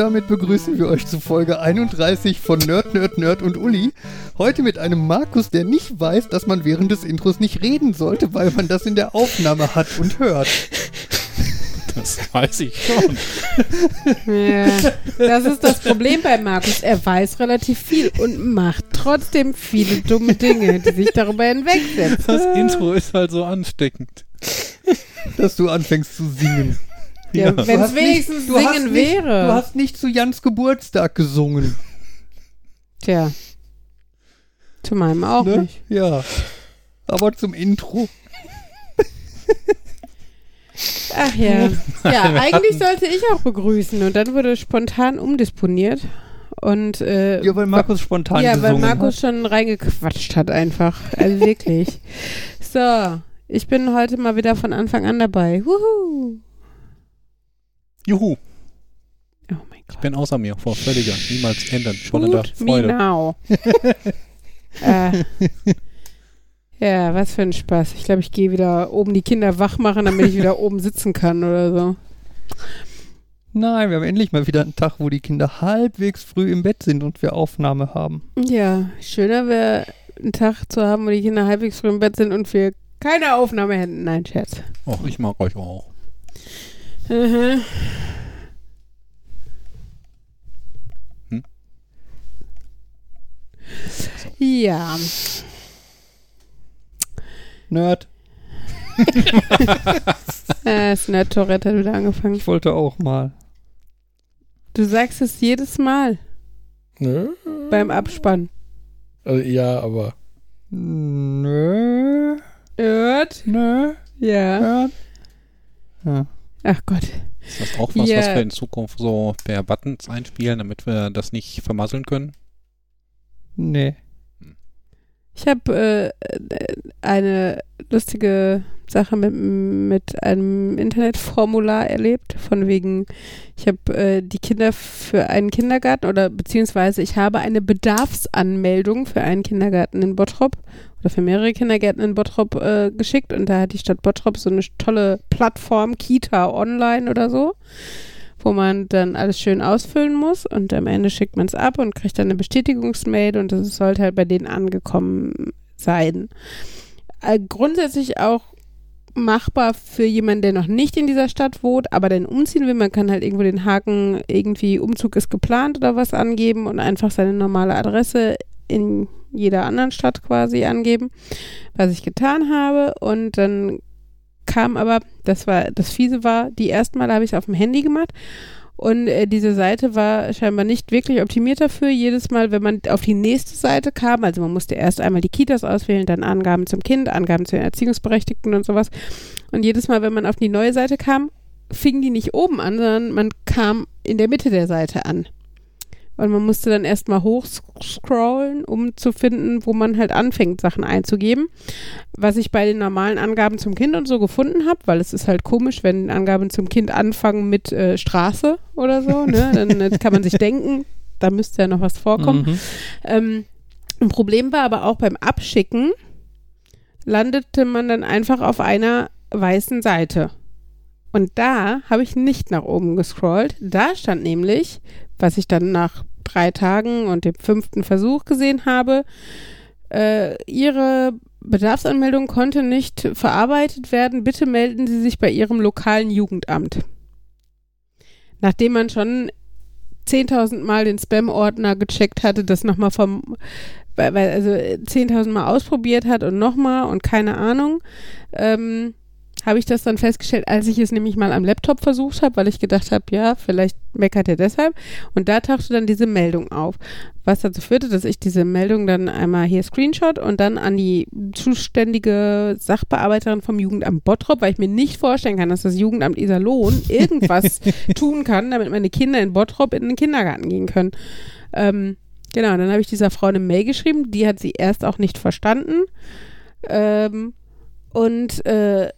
Damit begrüßen wir euch zu Folge 31 von Nerd, Nerd, Nerd und Uli. Heute mit einem Markus, der nicht weiß, dass man während des Intros nicht reden sollte, weil man das in der Aufnahme hat und hört. Das weiß ich schon. Ja, das ist das Problem bei Markus. Er weiß relativ viel und macht trotzdem viele dumme Dinge, die sich darüber hinwegsetzen. Das Intro ist halt so ansteckend. Dass du anfängst zu singen. Ja, Ja. Wenn es wenigstens nicht- singen nicht, wäre. Du hast nicht zu Jans Geburtstag gesungen. Tja. Zu meinem auch Ne? nicht. Ja. Aber zum Intro. Ach ja. Ja, eigentlich sollte ich auch begrüßen und dann wurde spontan umdisponiert. Und äh, Ja, weil Markus spontan ja, weil Markus hat. schon reingequatscht hat einfach. Also wirklich. So, ich bin heute mal wieder von Anfang an dabei. Wuhu. Juhu, Oh mein Gott. ich bin außer mir, vor völliger, niemals ändern, voller Shoot me Freude. now. äh, ja, was für ein Spaß. Ich glaube, ich gehe wieder oben die Kinder wach machen, damit ich wieder oben sitzen kann oder so. Nein, wir haben endlich mal wieder einen Tag, wo die Kinder halbwegs früh im Bett sind und wir Aufnahme haben. Ja, schöner wäre, einen Tag zu haben, wo die Kinder halbwegs früh im Bett sind und wir keine Aufnahme hätten. Nein, Scherz. Och, ich mag euch auch. Mhm. Hm? Ja, Nerd, äh, das Nerd-Tourette hat wieder angefangen. ich wollte auch mal. Du sagst es jedes Mal Nö. beim Abspann. Also, ja, aber Nö, Nerd? nö, Ja. Nerd. Ja. Ach Gott. Ist das auch was, Ja. was wir in Zukunft so per Buttons einspielen, damit wir das nicht vermasseln können? Nee. Ich habe äh, eine lustige Sache mit, mit einem Internetformular erlebt, von wegen, ich habe äh, die Kinder für einen Kindergarten oder beziehungsweise ich habe eine Bedarfsanmeldung für einen Kindergarten in Bottrop oder für mehrere Kindergärten in Bottrop äh, geschickt und da hat die Stadt Bottrop so eine tolle Plattform, Kita Online oder so, wo man dann alles schön ausfüllen muss und am Ende schickt man es ab und kriegt dann eine Bestätigungsmail und das sollte halt bei denen angekommen sein. Äh, grundsätzlich auch machbar für jemanden, der noch nicht in dieser Stadt wohnt, aber dann umziehen will. Man kann halt irgendwo den Haken irgendwie Umzug ist geplant oder was angeben und einfach seine normale Adresse in jeder anderen Stadt quasi angeben, was ich getan habe und dann kam aber, das war, das Fiese war, die ersten Mal habe ich es auf dem Handy gemacht und äh, diese Seite war scheinbar nicht wirklich optimiert dafür. Jedes Mal, wenn man auf die nächste Seite kam, also man musste erst einmal die Kitas auswählen, dann Angaben zum Kind, Angaben zu den Erziehungsberechtigten und sowas. Und jedes Mal, wenn man auf die neue Seite kam, fing die nicht oben an, sondern man kam in der Mitte der Seite an. Und man musste dann erstmal hochscrollen, um zu finden, wo man halt anfängt, Sachen einzugeben. Was ich bei den normalen Angaben zum Kind und so gefunden habe, weil es ist halt komisch, wenn Angaben zum Kind anfangen mit äh, Straße oder so, ne? Dann kann man sich denken, da müsste ja noch was vorkommen. Mhm. Ähm, ein Problem war aber auch beim Abschicken, landete man dann einfach auf einer weißen Seite. Und da habe ich nicht nach oben gescrollt. Da stand nämlich, was ich dann nach drei Tagen und dem fünften Versuch gesehen habe, äh, Ihre Bedarfsanmeldung konnte nicht verarbeitet werden. Bitte melden Sie sich bei Ihrem lokalen Jugendamt. Nachdem man schon 10.000 Mal den Spam-Ordner gecheckt hatte, das nochmal vom, weil, also 10.000 Mal ausprobiert hat und nochmal und keine Ahnung, ähm, habe ich das dann festgestellt, als ich es nämlich mal am Laptop versucht habe, weil ich gedacht habe, ja, vielleicht meckert er deshalb. Und da tauchte dann diese Meldung auf, was dazu führte, dass ich diese Meldung dann einmal hier Screenshot und dann an die zuständige Sachbearbeiterin vom Jugendamt Bottrop, weil ich mir nicht vorstellen kann, dass das Jugendamt Iserlohn irgendwas tun kann, damit meine Kinder in Bottrop in den Kindergarten gehen können. Ähm, genau, dann habe ich dieser Frau eine Mail geschrieben, die hat sie erst auch nicht verstanden. Ähm, und äh,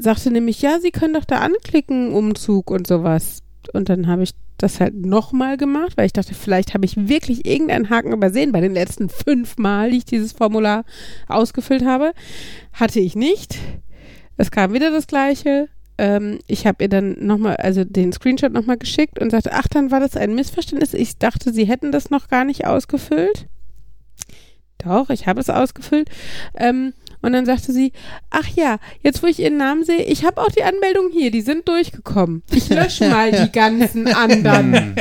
sagte nämlich, ja, Sie können doch da anklicken, Umzug und sowas. Und dann habe ich das halt nochmal gemacht, weil ich dachte, vielleicht habe ich wirklich irgendeinen Haken übersehen bei den letzten fünf Mal, die ich dieses Formular ausgefüllt habe. Hatte ich nicht. Es kam wieder das Gleiche. ähm, ich habe ihr dann nochmal, also den Screenshot nochmal geschickt und sagte, ach, dann war das ein Missverständnis. Ich dachte, sie hätten das noch gar nicht ausgefüllt. Doch, ich habe es ausgefüllt. Ähm, und dann sagte sie, ach ja, jetzt wo ich ihren Namen sehe, ich habe auch die Anmeldung hier, die sind durchgekommen. Ich lösche mal die ganzen anderen.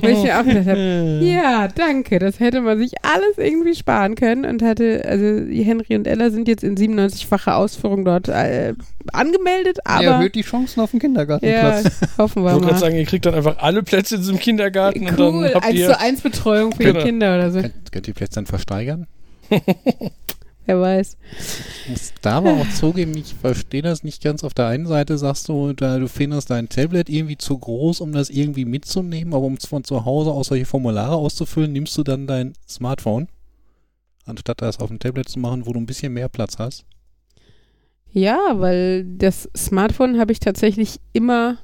wo ich mir auch gedacht habe, ja, danke, das hätte man sich alles irgendwie sparen können und hatte, also Henry und Ella sind jetzt in 97-facher Ausführung dort äh, angemeldet, aber Erhöht die Chancen auf den Kindergartenplatz. ja, hoffen Ich wir wollte gerade mal. sagen, ihr kriegt dann einfach alle Plätze in diesem Kindergarten und Cool, dann habt 1 ihr. zu 1 Betreuung für Genau. die Kinder oder so. Könnt, könnt ihr vielleicht dann versteigern? Wer weiß. Ich muss da aber auch zugeben, ich verstehe das nicht ganz. Auf der einen Seite sagst du, da, du findest dein Tablet irgendwie zu groß, um das irgendwie mitzunehmen, aber um es von zu Hause aus solche Formulare auszufüllen, nimmst du dann dein Smartphone, anstatt das auf dem Tablet zu machen, wo du ein bisschen mehr Platz hast. Ja, weil das Smartphone habe ich tatsächlich immer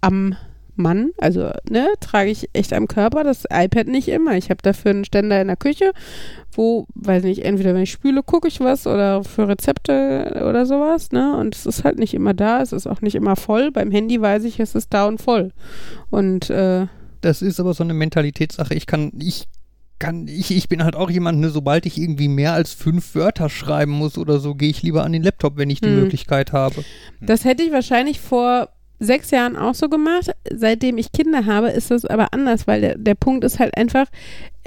am Mann, also ne, trage ich echt am Körper, das iPad nicht immer. Ich habe dafür einen Ständer in der Küche, wo, weiß nicht, entweder wenn ich spüle, gucke ich was oder für Rezepte oder sowas, ne? Und es ist halt nicht immer da, es ist auch nicht immer voll. Beim Handy weiß ich, es ist da und voll. Und äh, Das ist aber so eine Mentalitätssache. Ich kann, ich kann, ich, ich bin halt auch jemand, ne, sobald ich irgendwie mehr als fünf Wörter schreiben muss oder so, gehe ich lieber an den Laptop, wenn ich die Hm. Möglichkeit habe. Das hätte ich wahrscheinlich vor sechs Jahren auch so gemacht. Seitdem ich Kinder habe, ist das aber anders, weil der, der Punkt ist halt einfach,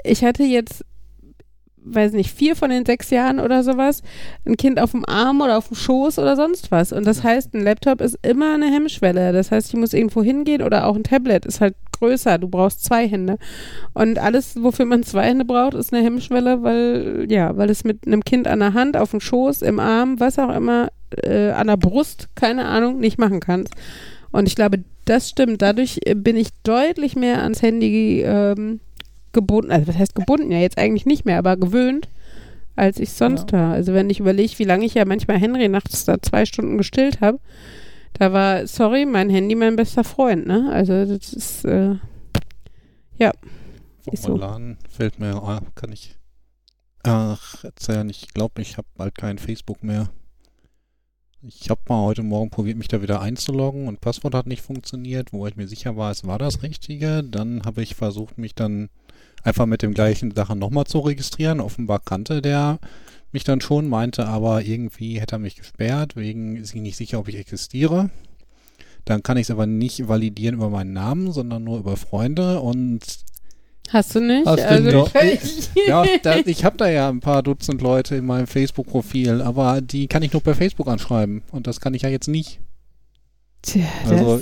ich hatte jetzt, weiß nicht, vier von den sechs Jahren oder sowas, ein Kind auf dem Arm oder auf dem Schoß oder sonst was. Und das heißt, ein Laptop ist immer eine Hemmschwelle. Das heißt, ich muss irgendwo hingehen oder auch ein Tablet ist halt größer. Du brauchst zwei Hände. Und alles, wofür man zwei Hände braucht, ist eine Hemmschwelle, weil, ja, weil es mit einem Kind an der Hand, auf dem Schoß, im Arm, was auch immer, äh, an der Brust, keine Ahnung, nicht machen kannst. Und ich glaube, das stimmt. Dadurch äh, bin ich deutlich mehr ans Handy ähm, gebunden. Also, was heißt gebunden? Ja, jetzt eigentlich nicht mehr, aber gewöhnt, als ich sonst war. Also, wenn ich überlege, wie lange ich ja manchmal Henry nachts da zwei Stunden gestillt habe, da war, sorry, mein Handy mein bester Freund, ne? Also, das ist, äh, Ist so. Formulan fällt mir, ah, kann ich, ach, erzählen, ich glaube, ich habe bald kein Facebook mehr. Ich habe mal heute Morgen probiert, mich da wieder einzuloggen und Passwort hat nicht funktioniert, wo ich mir sicher war, es war das Richtige. Dann habe ich versucht, mich dann einfach mit dem gleichen Sachen nochmal zu registrieren. Offenbar kannte der mich dann schon, meinte aber irgendwie hätte er mich gesperrt, wegen ist ich nicht sicher, ob ich existiere. Dann kann ich es aber nicht validieren über meinen Namen, sondern nur über Freunde und hast du nicht? Hast du also, nicht. Pech. ja, da, ich habe da ja ein paar Dutzend Leute in meinem Facebook-Profil, aber die kann ich nur per Facebook anschreiben und das kann ich ja jetzt nicht. Tja, Also,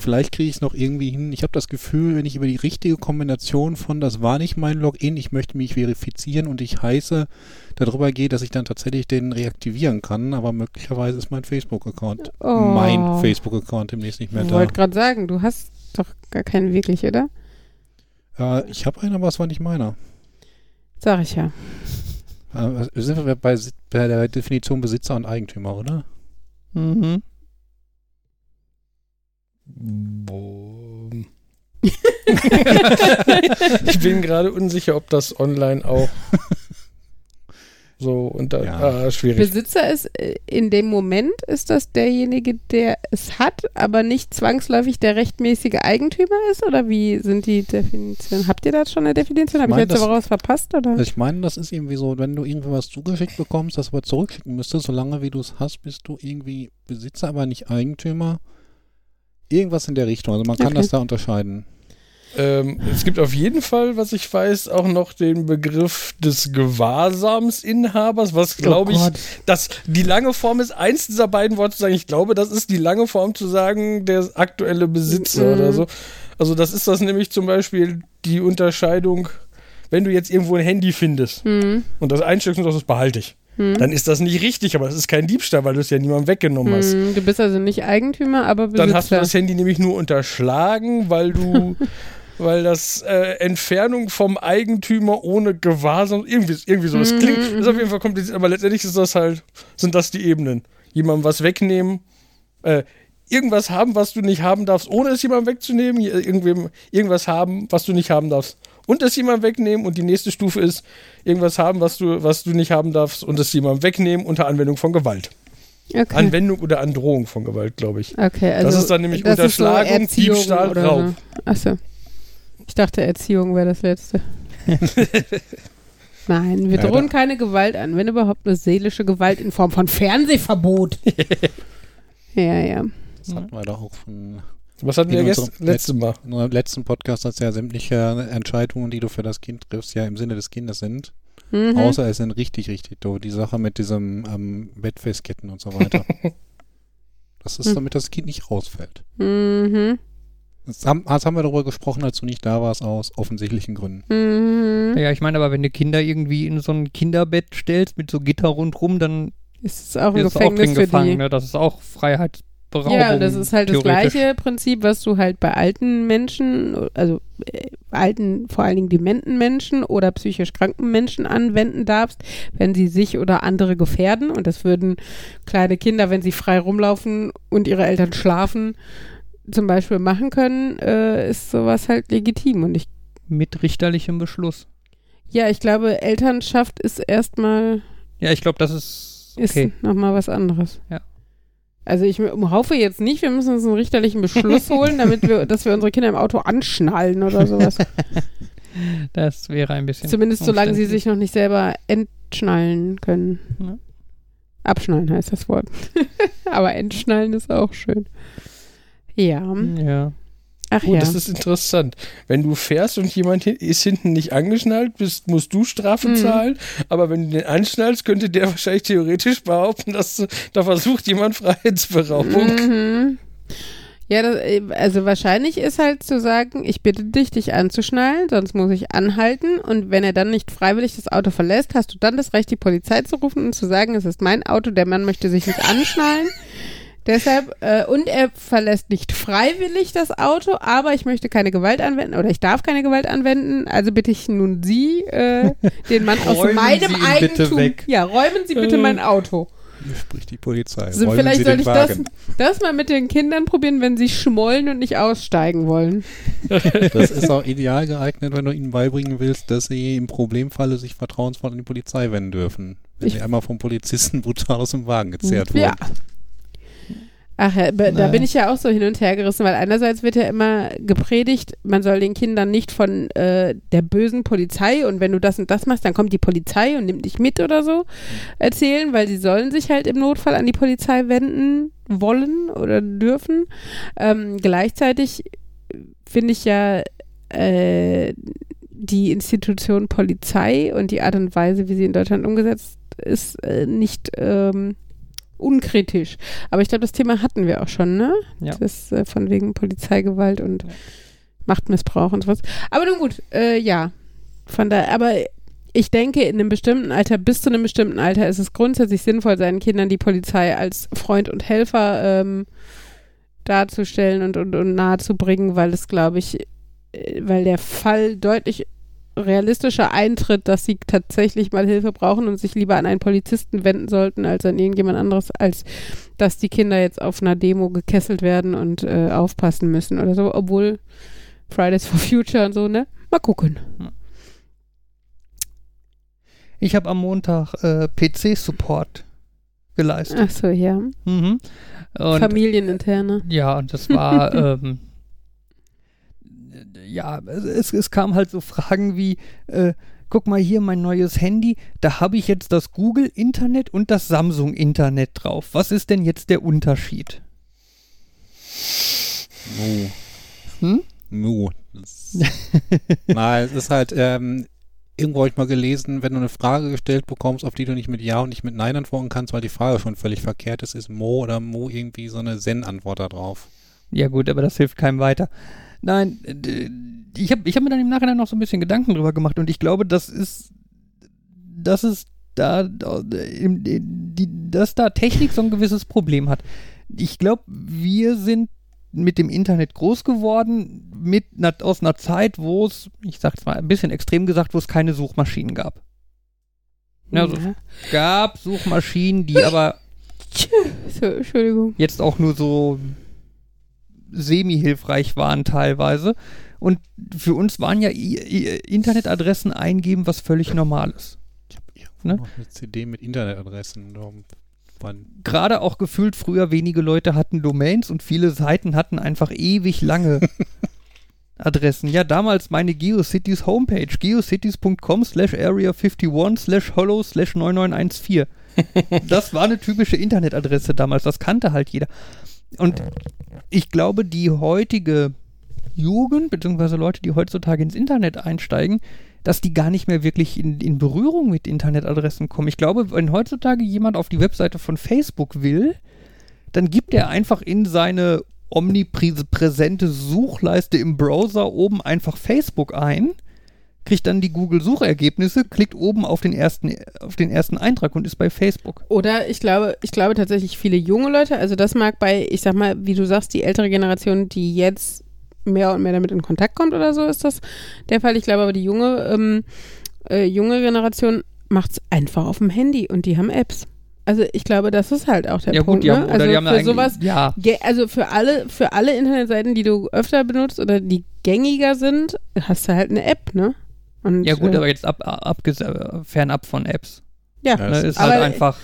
Vielleicht kriege ich es noch irgendwie hin. Ich habe das Gefühl, wenn ich über die richtige Kombination von, das war nicht mein Login, ich möchte mich verifizieren und ich heiße, darüber geht, dass ich dann tatsächlich den reaktivieren kann, aber möglicherweise ist mein Facebook-Account, Oh. mein Facebook-Account demnächst nicht mehr ich da. wollte gerade sagen, du hast doch gar keinen wirklich, oder? Äh, ich habe einen, aber es war nicht meiner. Sag ich ja. Äh, sind wir bei, bei der Definition Besitzer und Eigentümer, oder? Mhm. Boah. ich bin gerade unsicher, ob das online auch so unter Ja. ah, schwierig. Besitzer ist äh, in dem Moment ist das derjenige, der es hat, aber nicht zwangsläufig der rechtmäßige Eigentümer ist? Oder wie sind die Definitionen? Habt ihr da schon eine Definition? Habe ich jetzt das- aber was verpasst? Oder? Ich meine, das ist irgendwie so, wenn du irgendwie was zugeschickt bekommst, das aber zurückschicken müsstest, solange wie du es hast, bist du irgendwie Besitzer, aber nicht Eigentümer. Irgendwas in der Richtung. Also man kann Okay. das da unterscheiden. Ähm, es gibt auf jeden Fall, was ich weiß, auch noch den Begriff des Gewahrsamsinhabers, was glaube ich, Oh Gott. dass die lange Form ist, eins dieser beiden Worte zu sagen. Ich glaube, das ist die lange Form zu sagen, der aktuelle Besitzer Mhm. oder so. Also das ist das nämlich zum Beispiel die Unterscheidung, wenn du jetzt irgendwo ein Handy findest Hm, und das einsteckst und sagst, das behalte ich, hm. dann ist das nicht richtig, aber das ist kein Diebstahl, weil du es ja niemandem weggenommen hast. Hm, du bist also nicht Eigentümer, aber Besitzer. Dann hast du das Handy nämlich nur unterschlagen, weil du, weil das äh, Entfernung vom Eigentümer ohne Gewahrsam, irgendwie, irgendwie so. Das Mhm, klingt, mhm. ist auf jeden Fall kompliziert, aber letztendlich ist das halt, sind das die Ebenen. Jemandem was wegnehmen, äh, irgendwas haben, was du nicht haben darfst, ohne es jemandem wegzunehmen, irgendwem, irgendwas haben, was du nicht haben darfst. Und es jemandem wegnehmen und die nächste Stufe ist, irgendwas haben, was du, was du nicht haben darfst und es jemandem wegnehmen unter Anwendung von Gewalt. Okay. Anwendung oder Androhung von Gewalt, glaube ich. okay, also das ist dann nämlich so Unterschlagung, Erziehung Diebstahl, oder Raub. So. Achso. Ich dachte, Erziehung wäre das letzte. Nein, wir drohen keine Gewalt an, wenn überhaupt eine seelische Gewalt in Form von Fernsehverbot. ja, ja. Das hatten wir doch auch schon Was hatten wir unserem gest letztes Mal? in unserem letzten Podcast, dass ja sämtliche Entscheidungen, die du für das Kind triffst, ja im Sinne des Kindes sind. Mhm. Außer es sind richtig, richtig doof. Die Sache mit diesem ähm, Bettfestketten und so weiter. das ist Hm. damit das Kind nicht rausfällt. Mhm. Das haben, das haben wir darüber gesprochen, als du nicht da warst, aus offensichtlichen Gründen. Mhm. Ja, ich meine, aber wenn du Kinder irgendwie in so ein Kinderbett stellst mit so Gitter rundrum, dann Ist es auch ein ist es auch Gefängnis drin für gefangen. die. Ne? Das ist auch Freiheitsberaubung. Ja, und das ist halt das gleiche Prinzip, was du halt bei alten Menschen, also äh, alten, vor allen Dingen dementen Menschen oder psychisch kranken Menschen anwenden darfst, wenn sie sich oder andere gefährden. Und das würden kleine Kinder, wenn sie frei rumlaufen und ihre Eltern schlafen, zum Beispiel machen können, äh, ist sowas halt legitim. Und ich, Mit richterlichem Beschluss. ja, ich glaube, Elternschaft ist erstmal Ja, ich glaube, das ist ist okay. nochmal was anderes. Ja. Also ich hoffe jetzt nicht, wir müssen uns einen richterlichen Beschluss holen, damit wir, dass wir unsere Kinder im Auto anschnallen oder sowas. Das wäre ein bisschen. Zumindest solange sie sich noch nicht selber entschnallen können. Ja. Abschnallen heißt das Wort. Aber entschnallen ist auch schön. Ja. Ja. Ach Oh, ja. das ist interessant. Wenn du fährst und jemand hin ist hinten nicht angeschnallt, bist, musst du Strafe Mhm. zahlen. Aber wenn du den anschnallst, könnte der wahrscheinlich theoretisch behaupten, dass du- da versucht jemand Freiheitsberaubung. Mhm. Ja, das, äh, also wahrscheinlich ist halt zu sagen, ich bitte dich, dich anzuschnallen, sonst muss ich anhalten. Und wenn er dann nicht freiwillig das Auto verlässt, hast du dann das Recht, die Polizei zu rufen und zu sagen, es ist mein Auto, der Mann möchte sich nicht anschnallen. Deshalb, äh, und er verlässt nicht freiwillig das Auto, aber ich möchte keine Gewalt anwenden oder ich darf keine Gewalt anwenden, also bitte ich nun Sie, äh, den Mann aus meinem Eigentum. weg. Ja, räumen Sie bitte Äh. mein Auto. Hier spricht die Polizei. Also Räumen vielleicht Sie soll den ich das, Wagen. das mal mit den Kindern probieren, wenn sie schmollen und nicht aussteigen wollen. Das ist auch ideal geeignet, wenn du ihnen beibringen willst, dass sie im Problemfalle sich vertrauensvoll an die Polizei wenden dürfen. Wenn Ich- sie einmal vom Polizisten brutal aus dem Wagen gezerrt Ja. Ach ja, da Naja. bin ich ja auch so hin und her gerissen, weil einerseits wird ja immer gepredigt, man soll den Kindern nicht von äh, der bösen Polizei und wenn du das und das machst, dann kommt die Polizei und nimmt dich mit oder so erzählen, weil sie sollen sich halt im Notfall an die Polizei wenden wollen oder dürfen. Ähm, gleichzeitig finde ich ja äh, die Institution Polizei und die Art und Weise, wie sie in Deutschland umgesetzt ist, äh, nicht ähm, unkritisch. Aber ich glaube, das Thema hatten wir auch schon, ne? Ja. Das äh, von wegen Polizeigewalt und Ja. Machtmissbrauch und sowas. Aber nun gut, äh, ja. Von da, aber ich denke, in einem bestimmten Alter, bis zu einem bestimmten Alter, ist es grundsätzlich sinnvoll, seinen Kindern die Polizei als Freund und Helfer ähm, darzustellen und, und, und nahezubringen, weil es, glaube ich, äh, weil der Fall deutlich realistischer eintritt, dass sie tatsächlich mal Hilfe brauchen und sich lieber an einen Polizisten wenden sollten als an irgendjemand anderes, als dass die Kinder jetzt auf einer Demo gekesselt werden und äh, aufpassen müssen oder so, obwohl Fridays for Future und so, ne? Mal gucken. Ich habe am Montag äh, PC-Support geleistet. Ach so, ja. Mhm. Und, Familieninterne. ja, und das war, ähm, ja, es, es kam halt so Fragen wie, äh, guck mal hier mein neues Handy, da habe ich jetzt das Google-Internet und das Samsung-Internet drauf. Was ist denn jetzt der Unterschied? Mu. Hm? Mu. Nein, es ist halt, ähm, irgendwo habe ich mal gelesen, wenn du eine Frage gestellt bekommst, auf die du nicht mit Ja und nicht mit Nein antworten kannst, weil die Frage schon völlig verkehrt ist, ist Mo oder Mu irgendwie so eine Zen-Antwort da drauf. Ja gut, aber das hilft keinem weiter. Nein, ich habe ich hab mir dann im Nachhinein noch so ein bisschen Gedanken drüber gemacht und ich glaube, das ist, das ist da, dass da Technik so ein gewisses Problem hat. Ich glaube, wir sind mit dem Internet groß geworden, mit aus einer Zeit, wo es, ich sag's mal ein bisschen extrem gesagt, wo es keine Suchmaschinen gab. Ja, so. Ja. Gab Suchmaschinen, die aber So, Entschuldigung. jetzt auch nur so semi-hilfreich waren teilweise. Und für uns waren ja Internetadressen eingeben was völlig Normales. Ich habe irgendwo Ne? noch eine CD mit Internetadressen. Gerade auch gefühlt früher wenige Leute hatten Domains und viele Seiten hatten einfach ewig lange Adressen. Ja, damals meine GeoCities Homepage, geocities.com slash area 51 slash hollow slash 9914. Das war eine typische Internetadresse damals, das kannte halt jeder. Und ich glaube, die heutige Jugend, beziehungsweise Leute, die heutzutage ins Internet einsteigen, dass die gar nicht mehr wirklich in, in Berührung mit Internetadressen kommen. Ich glaube, wenn heutzutage jemand auf die Webseite von Facebook will, dann gibt er einfach in seine omnipräsente Suchleiste im Browser oben einfach Facebook ein, kriegt dann die Google-Suchergebnisse, klickt oben auf den, ersten, auf den ersten Eintrag und ist bei Facebook. Oder ich glaube, ich glaube tatsächlich viele junge Leute, also das mag bei, ich sag mal, wie du sagst, die ältere Generation, die jetzt mehr und mehr damit in Kontakt kommt oder so, ist das der Fall. Ich glaube aber, die junge, ähm, äh, junge Generation macht es einfach auf dem Handy und die haben Apps. Also ich glaube, das ist halt auch der ja Punkt. gut, die haben, ne? oder also die haben für sowas, ja, also für alle, für alle Internetseiten, die du öfter benutzt oder die gängiger sind, hast du halt eine App, ne? Und, ja gut, äh, aber jetzt ab, abges äh, fernab von Apps. ja. Ja, Ne, das ist aber- halt einfach,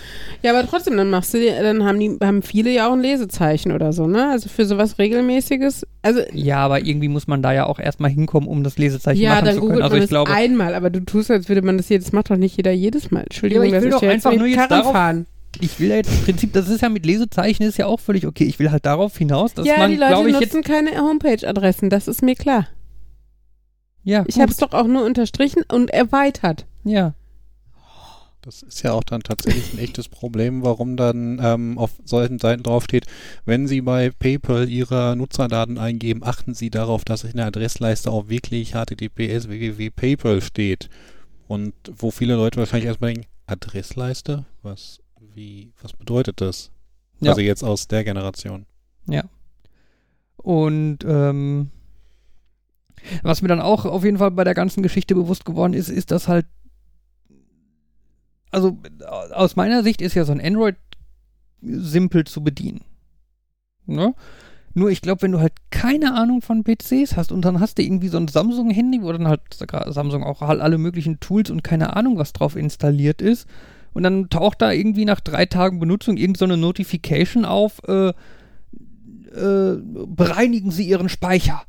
Ja, aber trotzdem, dann machst du, dann haben die, haben viele ja auch ein Lesezeichen oder so, ne? Also für sowas regelmäßiges. Also ja, aber irgendwie muss man da ja auch erstmal hinkommen, um das Lesezeichen ja, machen dann zu können. Also man ich es glaube, einmal, aber du tust, als würde man das jedes, macht doch nicht jeder jedes Mal. Entschuldigung, Ja, ich will doch ja einfach nur jetzt Karren darauf- fahren. ich will ja jetzt im Prinzip, das ist ja mit Lesezeichen ist ja auch völlig okay. Ich will halt darauf hinaus, dass Ja, man, die Leute glaube ich, jetzt, nutzen keine Homepage-Adressen, das ist mir klar. Ja, Ich habe es doch auch nur unterstrichen und erweitert. ja. Das ist ja auch dann tatsächlich ein echtes Problem, warum dann ähm, auf solchen Seiten draufsteht, wenn Sie bei PayPal Ihre Nutzerdaten eingeben, achten Sie darauf, dass in der Adressleiste auch wirklich https www.paypal steht. Und wo viele Leute wahrscheinlich erstmal denken, Adressleiste? Was, wie, was bedeutet das? Ja. Also jetzt aus der Generation. Und ähm, was mir dann auch auf jeden Fall bei der ganzen Geschichte bewusst geworden ist, ist, dass halt, also aus meiner Sicht ist ja so ein Android simpel zu bedienen. Ne? Nur ich glaube, wenn du halt keine Ahnung von PCs hast und dann hast du irgendwie so ein Samsung-Handy, wo dann halt Samsung auch halt alle möglichen Tools und keine Ahnung, was drauf installiert ist, und dann taucht da irgendwie nach drei Tagen Benutzung irgend so Notification auf, äh, äh, bereinigen Sie Ihren Speicher.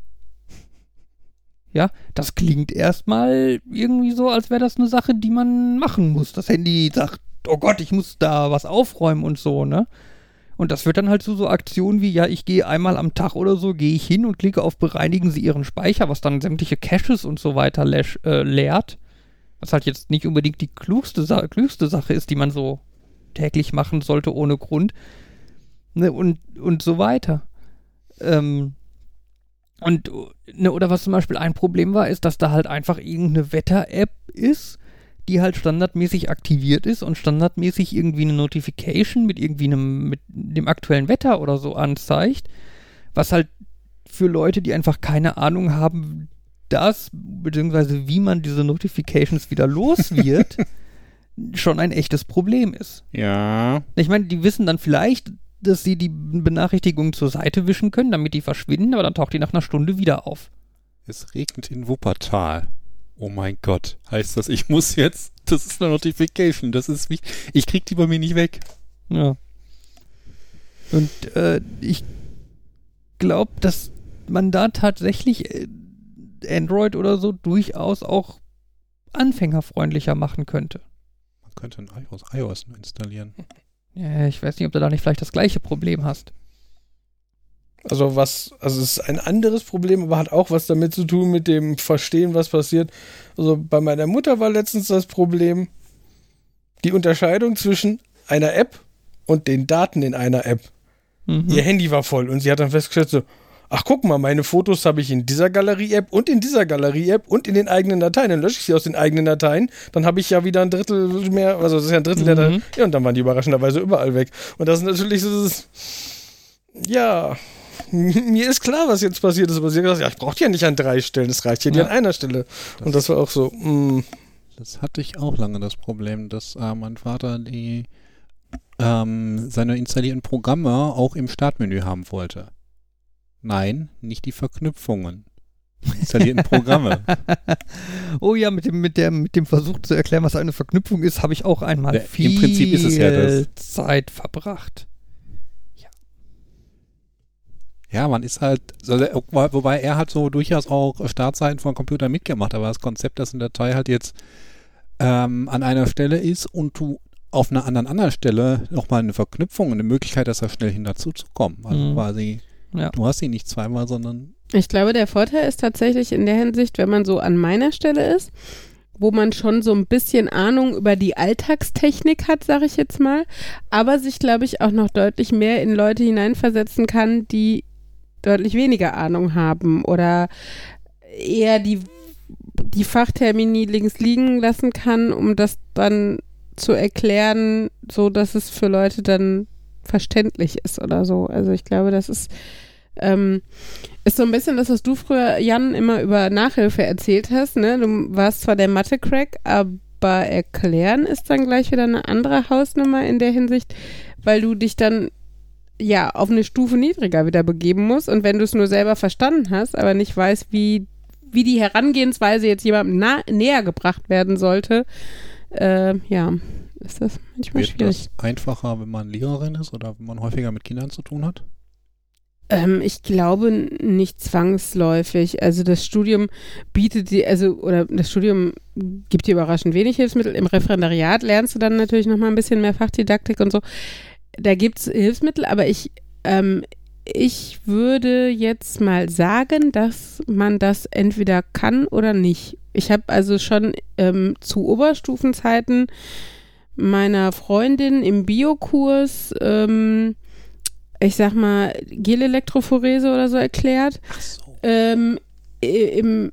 Ja, das klingt erstmal irgendwie so, als wäre das eine Sache, die man machen muss. Das Handy sagt, oh Gott, ich muss da was aufräumen und so, ne? Und das wird dann halt zu so Aktionen wie, ja, ich gehe einmal am Tag oder so, gehe ich hin und klicke auf bereinigen Sie Ihren Speicher, was dann sämtliche Caches und so weiter äh, leert. Was halt jetzt nicht unbedingt die klugste, Sa klügste Sache ist, die man so täglich machen sollte ohne Grund. Ne, und, und so weiter. Ähm, und, ne, oder was zum Beispiel ein Problem war, ist, dass da halt einfach irgendeine Wetter-App ist, die halt standardmäßig aktiviert ist und standardmäßig irgendwie eine Notification mit irgendwie einem, mit dem aktuellen Wetter oder so anzeigt, was halt für Leute, die einfach keine Ahnung haben, das, beziehungsweise wie man diese Notifications wieder los wird, schon ein echtes Problem ist. Ja. Ich meine, die wissen dann vielleicht, dass sie die Benachrichtigungen zur Seite wischen können, damit die verschwinden, aber dann taucht die nach einer Stunde wieder auf. Es regnet in Wuppertal. Oh mein Gott. Heißt das, ich muss jetzt, das ist eine Notification, das ist wichtig. Ich krieg die bei mir nicht weg. Ja. Und äh, ich glaube, dass man da tatsächlich äh, Android oder so durchaus auch anfängerfreundlicher machen könnte. Man könnte ein iOS, iOS nur installieren. Ja, ich weiß nicht, ob du da nicht vielleicht das gleiche Problem hast. Also was, also es ist ein anderes Problem, aber hat auch was damit zu tun mit dem Verstehen, was passiert. Also bei meiner Mutter war letztens das Problem, die Unterscheidung zwischen einer App und den Daten in einer App. Mhm. Ihr Handy war voll und sie hat dann festgestellt so, ach guck mal, meine Fotos habe ich in dieser Galerie-App und in dieser Galerie-App und in den eigenen Dateien. Dann lösche ich sie aus den eigenen Dateien, dann habe ich ja wieder ein Drittel mehr, also das ist ja ein Drittel der Mhm. Dateien. Ja, und dann waren die überraschenderweise überall weg. Und das ist natürlich so, das, ja, mir ist klar, was jetzt passiert ist, aber sie hat gesagt, ja, ich brauche die ja nicht an drei Stellen, es reicht ja, die Ja. an einer Stelle. und das war auch so, mm, Das hatte ich auch lange das Problem, dass äh, mein Vater die ähm, seine installierten Programme auch im Startmenü haben wollte. Nein, nicht die Verknüpfungen. installierten Programme. oh ja, mit dem, mit, der, mit dem Versuch zu erklären, was eine Verknüpfung ist, habe ich auch einmal Ja, im viel Prinzip ist es ja. Zeit verbracht. Ja, man ist halt, wobei er hat so durchaus auch Startseiten von Computern mitgemacht, aber das Konzept, dass eine Datei halt jetzt ähm, an einer Stelle ist und du auf einer anderen anderen Stelle nochmal eine Verknüpfung und eine Möglichkeit, dass da schnell hin dazu zu kommen. Also Mhm. quasi, Ja. du hast sie nicht zweimal, sondern Ich glaube, der Vorteil ist tatsächlich in der Hinsicht, wenn man so an meiner Stelle ist, wo man schon so ein bisschen Ahnung über die Alltagstechnik hat, sage ich jetzt mal, aber sich, glaube ich, auch noch deutlich mehr in Leute hineinversetzen kann, die deutlich weniger Ahnung haben oder eher die, die Fachtermini links liegen lassen kann, um das dann zu erklären, so dass es für Leute dann verständlich ist oder so. Also ich glaube, das ist ähm, ist so ein bisschen das, was du früher, Jan, immer über Nachhilfe erzählt hast. Ne? Du warst zwar der Mathe-Crack, aber erklären ist dann gleich wieder eine andere Hausnummer in der Hinsicht, weil du dich dann ja auf eine Stufe niedriger wieder begeben musst. Und wenn du es nur selber verstanden hast, aber nicht weißt, wie, wie die Herangehensweise jetzt jemandem näher gebracht werden sollte, äh, ja, ist das manchmal wird schwierig. das einfacher, wenn man Lehrerin ist oder wenn man häufiger mit Kindern zu tun hat? Ähm, ich glaube nicht zwangsläufig. Also das Studium bietet die, also oder das Studium gibt dir überraschend wenig Hilfsmittel. Im Referendariat lernst du dann natürlich noch mal ein bisschen mehr Fachdidaktik und so. Da gibt's Hilfsmittel, aber ich ähm, ich würde jetzt mal sagen, dass man das entweder kann oder nicht. Ich habe also schon ähm, zu Oberstufenzeiten meiner Freundin im Biokurs ähm, ich sag mal, Gelelektrophorese oder so erklärt. Ach so. Ähm, im,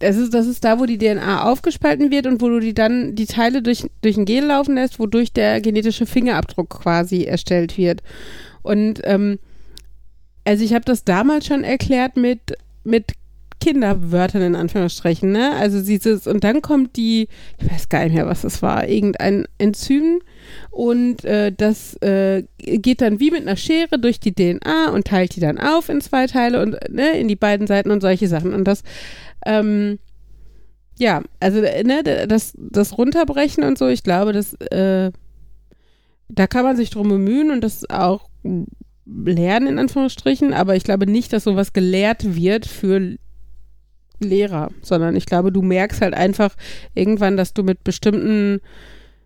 das, ist, das ist da, wo die DNA aufgespalten wird und wo du die dann die Teile durch, durch ein Gel laufen lässt, wodurch der genetische Fingerabdruck quasi erstellt wird. Und ähm, also ich habe das damals schon erklärt mit, mit Kinderwörtern in Anführungsstrichen, ne? Also dieses, und dann kommt die, ich weiß gar nicht mehr, was das war, irgendein Enzym und äh, das äh, geht dann wie mit einer Schere durch die DNA und teilt die dann auf in zwei Teile und ne, in die beiden Seiten und solche Sachen. Und das, ähm, ja, also ne, das, das Runterbrechen und so, ich glaube, das, äh, da kann man sich drum bemühen und das auch lernen, in Anführungsstrichen, aber ich glaube nicht, dass sowas gelehrt wird für Lehrer, sondern ich glaube, du merkst halt einfach irgendwann, dass du mit bestimmten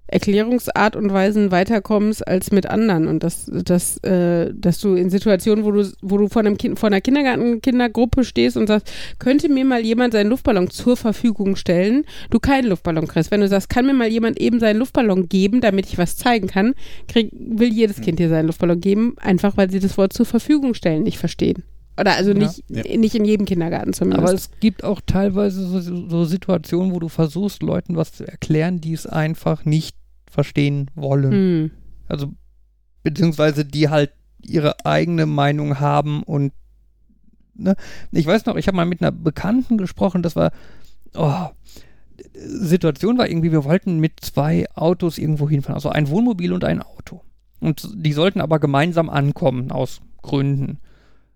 Erklärungsart und Weisen weiterkommst als mit anderen und dass, dass, äh, dass du in Situationen, wo du, wo du vor, einem kind, vor einer Kindergarten-Kindergruppe stehst und sagst, könnte mir mal jemand seinen Luftballon zur Verfügung stellen, du keinen Luftballon kriegst. Wenn du sagst, kann mir mal jemand eben seinen Luftballon geben, damit ich was zeigen kann, krieg, will jedes Kind dir seinen Luftballon geben, einfach weil sie das Wort zur Verfügung stellen nicht verstehen. Oder also Ja. nicht, Ja. nicht in jedem Kindergarten zumindest. Aber es gibt auch teilweise so, so Situationen, wo du versuchst, Leuten was zu erklären, die es einfach nicht verstehen wollen. hm. Also, beziehungsweise die halt ihre eigene Meinung haben und ne? Ich weiß noch, ich habe mal mit einer Bekannten gesprochen, das war, oh, Situation war irgendwie, wir wollten mit zwei Autos irgendwo hinfahren, also ein Wohnmobil und ein Auto. Und die sollten aber gemeinsam ankommen, aus Gründen.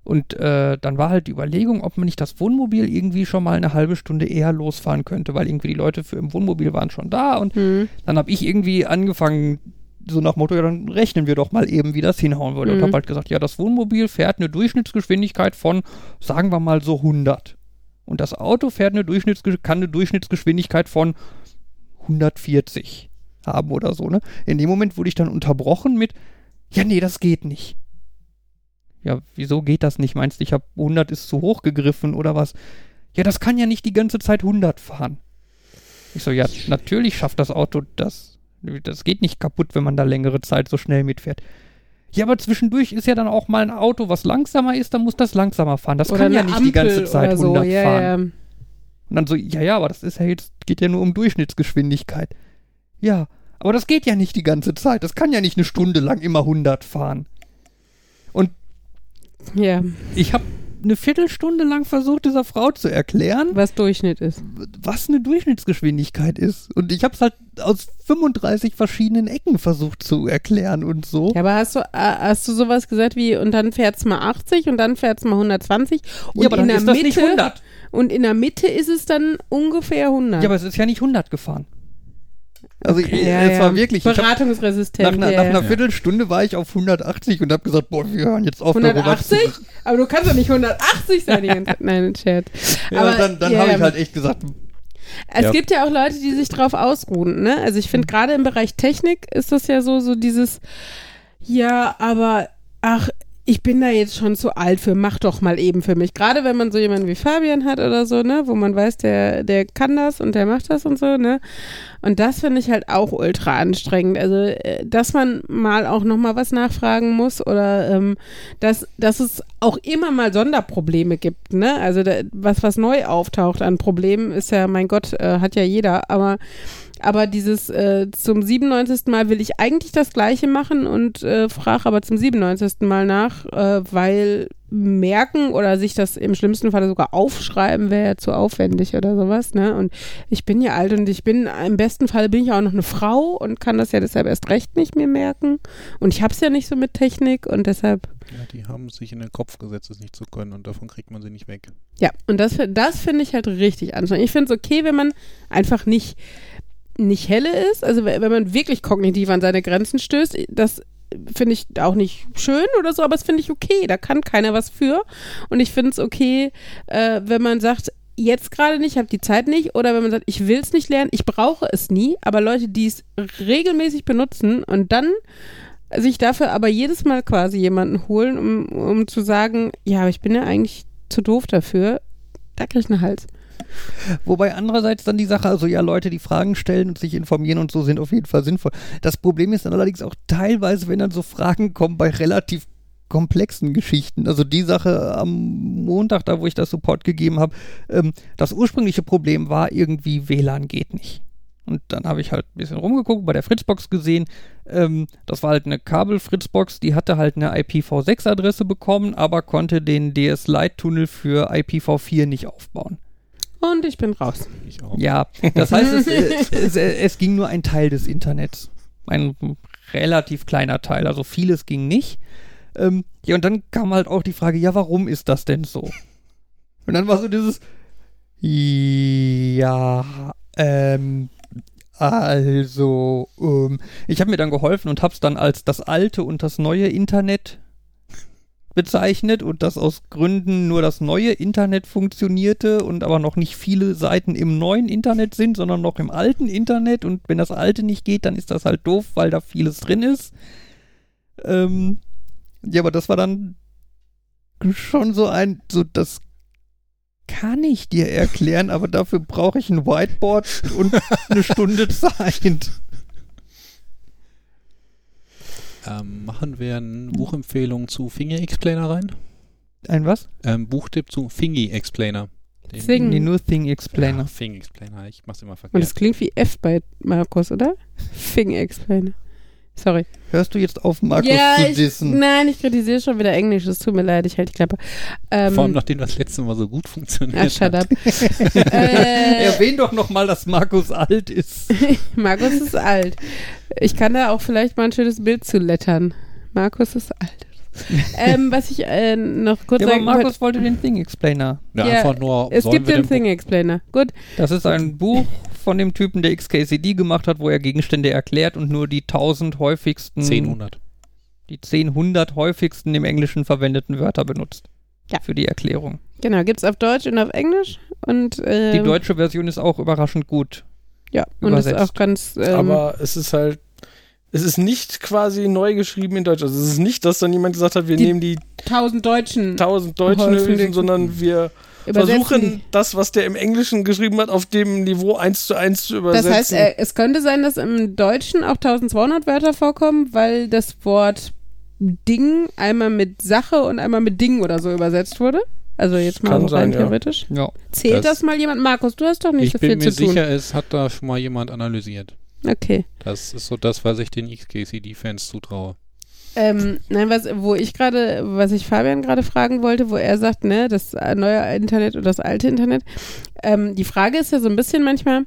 Und äh, dann war halt die Überlegung, ob man nicht das Wohnmobil irgendwie schon mal eine halbe Stunde eher losfahren könnte, weil irgendwie die Leute für im Wohnmobil waren schon da und Hm. dann habe ich irgendwie angefangen, so nach Motto, ja, dann rechnen wir doch mal eben, wie das hinhauen würde. Und Mhm. habe halt gesagt, ja, das Wohnmobil fährt eine Durchschnittsgeschwindigkeit von, sagen wir mal so 100. Und das Auto fährt eine Durchschnittsge kann eine Durchschnittsgeschwindigkeit von 140 haben oder so, ne? In dem Moment wurde ich dann unterbrochen mit, ja, nee, das geht nicht. Ja, wieso geht das nicht? Meinst du, ich habe 100 ist zu hoch gegriffen oder was? Ja, das kann ja nicht die ganze Zeit 100 fahren. Ich so, ja, natürlich schafft das Auto das. Das geht nicht kaputt, wenn man da längere Zeit so schnell mitfährt. Ja, aber zwischendurch ist ja dann auch mal ein Auto, was langsamer ist, dann muss das langsamer fahren. Das Oder kann ja nicht die ganze Ampel Zeit so. 100 ja, fahren. Ja. Und dann so, ja, ja, aber das ist ja jetzt, geht ja nur um Durchschnittsgeschwindigkeit. Ja, aber das geht ja nicht die ganze Zeit. Das kann ja nicht eine Stunde lang immer 100 fahren. Ja, Ich habe eine Viertelstunde lang versucht, dieser Frau zu erklären, was Durchschnitt ist. was eine Durchschnittsgeschwindigkeit ist. Und ich habe es halt aus 35 verschiedenen Ecken versucht zu erklären und so. Ja, aber hast du, äh, hast du sowas gesagt wie, und dann fährt's mal 80 und dann fährt's mal 120? Und Ja, aber dann in der ist das Mitte, nicht 100. und in der Mitte ist es dann ungefähr 100. Ja, aber es ist ja nicht 100 gefahren. Also Okay, äh, ja, es ja. war wirklich, ich hab, beratungsresistent. nach, einer, ja, nach ja. einer Viertelstunde war ich auf 180 und habe gesagt, boah, wir hören jetzt auf. darüber zu 180? Aber du kannst doch nicht 180 sein die ganze Zeit. Nein, ein Scherz. Ja, Aber, dann, dann ja, habe ich halt echt gesagt, Es Ja. gibt ja auch Leute, die sich drauf ausruhen, ne? Also ich finde gerade im Bereich Technik ist das ja so, so dieses, ja, aber ach, ich bin da jetzt schon zu alt für, mach doch mal eben für mich. Gerade wenn man so jemanden wie Fabian hat oder so, ne, wo man weiß, der, der kann das und der macht das und so, ne? Und das finde ich halt auch ultra anstrengend. Also, äh, dass man mal auch nochmal was nachfragen muss oder ähm, dass, dass es auch immer mal Sonderprobleme gibt, ne? Also da, was, was neu auftaucht an Problemen ist ja, mein Gott, äh, hat ja jeder, aber aber dieses äh, zum 97. Mal will ich eigentlich das gleiche machen und äh, frage aber zum 97. Mal nach, äh, weil merken oder sich das im schlimmsten Fall sogar aufschreiben wäre ja zu aufwendig oder sowas, ne? Und ich bin ja alt und ich bin, im besten Fall bin ich auch noch eine Frau und kann das ja deshalb erst recht nicht mehr merken. Und ich hab's ja nicht so mit Technik und deshalb Ja, die haben sich in den Kopf gesetzt, es nicht zu können und davon kriegt man sie nicht weg. Ja, und das, das finde ich halt richtig anstrengend. Ich finde es okay, wenn man einfach nicht, nicht helle ist, also wenn man wirklich kognitiv an seine Grenzen stößt, das finde ich auch nicht schön oder so, aber das finde ich okay, da kann keiner was für. Und ich finde es okay, äh, wenn man sagt, jetzt gerade nicht, ich habe die Zeit nicht, oder wenn man sagt, ich will es nicht lernen, ich brauche es nie, aber Leute, die es regelmäßig benutzen und dann sich dafür aber jedes Mal quasi jemanden holen, um, um zu sagen, ja, aber ich bin ja eigentlich zu doof dafür, da krieg ich einen Hals. Wobei andererseits dann die Sache, also ja, Leute, die Fragen stellen und sich informieren und so sind auf jeden Fall sinnvoll. Das Problem ist dann allerdings auch teilweise, wenn dann so Fragen kommen bei relativ komplexen Geschichten. Also die Sache am Montag, da wo ich das Support gegeben habe, ähm, das ursprüngliche Problem war irgendwie WLAN geht nicht. Und dann habe ich halt ein bisschen rumgeguckt, bei der Fritzbox gesehen. Ähm, das war halt eine Kabel-Fritzbox, die hatte halt eine IPv6-Adresse bekommen, aber konnte den DS-Lite-Tunnel für IPv4 nicht aufbauen. Und ich bin raus. Ich auch. Ja, das heißt, es, es, äh, es ging nur ein Teil des Internets. Ein relativ kleiner Teil, also vieles ging nicht. Ähm, ja, und dann kam halt auch die Frage, ja, warum ist das denn so? Und dann war so dieses, ja, ähm, also, ähm, ich habe mir dann geholfen und habe es dann als das alte und das neue Internet bezeichnet und dass aus Gründen nur das neue Internet funktionierte und aber noch nicht viele Seiten im neuen Internet sind, sondern noch im alten Internet und wenn das alte nicht geht, dann ist das halt doof, weil da vieles drin ist. Ähm, ja, aber das war dann schon so ein, so das kann ich dir erklären, aber dafür brauche ich ein Whiteboard und eine Stunde Zeit. Ähm, machen wir eine Buchempfehlung zu Finger Explainer rein? Ein was? Ähm, Buchtipp zu Fingy Explainer. Den- Sing. Nee, nur Thing Explainer. Ja, Fing Explainer, ich mach's immer Und es verkehrt. klingt wie F bei Markus, oder? Fing Explainer. Sorry. Hörst du jetzt auf, Markus ja, zu ich, dissen? nein, ich kritisiere schon wieder Englisch. Es tut mir leid, ich halte die Klappe. Ähm, Vor allem, nachdem das letzte Mal so gut funktioniert ah, shut hat. up. äh, Erwähn doch nochmal, dass Markus alt ist. Markus ist alt. Ich kann da auch vielleicht mal ein schönes Bild zu lettern. Markus ist alt. ähm, was ich äh, noch kurz Ja, aber sagen Markus wollte den Thing Explainer. Ja, Ja, einfach nur, es gibt den den Thing Explainer. Gut. Das ist ein Buch von dem Typen, der XKCD gemacht hat, wo er Gegenstände erklärt und nur die 1000 häufigsten, 1000. die 10, 100 häufigsten im Englischen verwendeten Wörter benutzt. Ja. Für die Erklärung. Genau, gibt's auf Deutsch und auf Englisch. Und, ähm, Die deutsche Version ist auch überraschend gut. Ja, und ist übersetzt. auch ganz. Ähm, Aber es ist halt, es ist nicht quasi neu geschrieben in Deutsch. Also es ist nicht, dass dann jemand gesagt hat, wir Die nehmen die tausend Deutschen 1000 Deutschen Hülsen, sondern wir versuchen, das, was der im Englischen geschrieben hat, auf dem Niveau eins zu eins zu Das übersetzen. heißt, äh, es könnte sein, dass im Deutschen auch 1200 Wörter vorkommen, weil das Wort Ding einmal mit Sache und einmal mit Ding oder so übersetzt wurde. Also jetzt mal Kann so rein sein, ja. theoretisch. Ja. Zählt das, Das- mal jemand? Markus, du hast doch nicht Ich so viel bin mir zu tun. sicher, es hat da schon mal jemand analysiert. Okay. Das ist so das, was ich den XKCD-Fans zutraue. Ähm, nein, was, wo ich gerade, was ich Fabian gerade fragen wollte, wo er sagt, ne, das neue Internet oder das alte Internet. Ähm, die Frage ist ja so ein bisschen manchmal,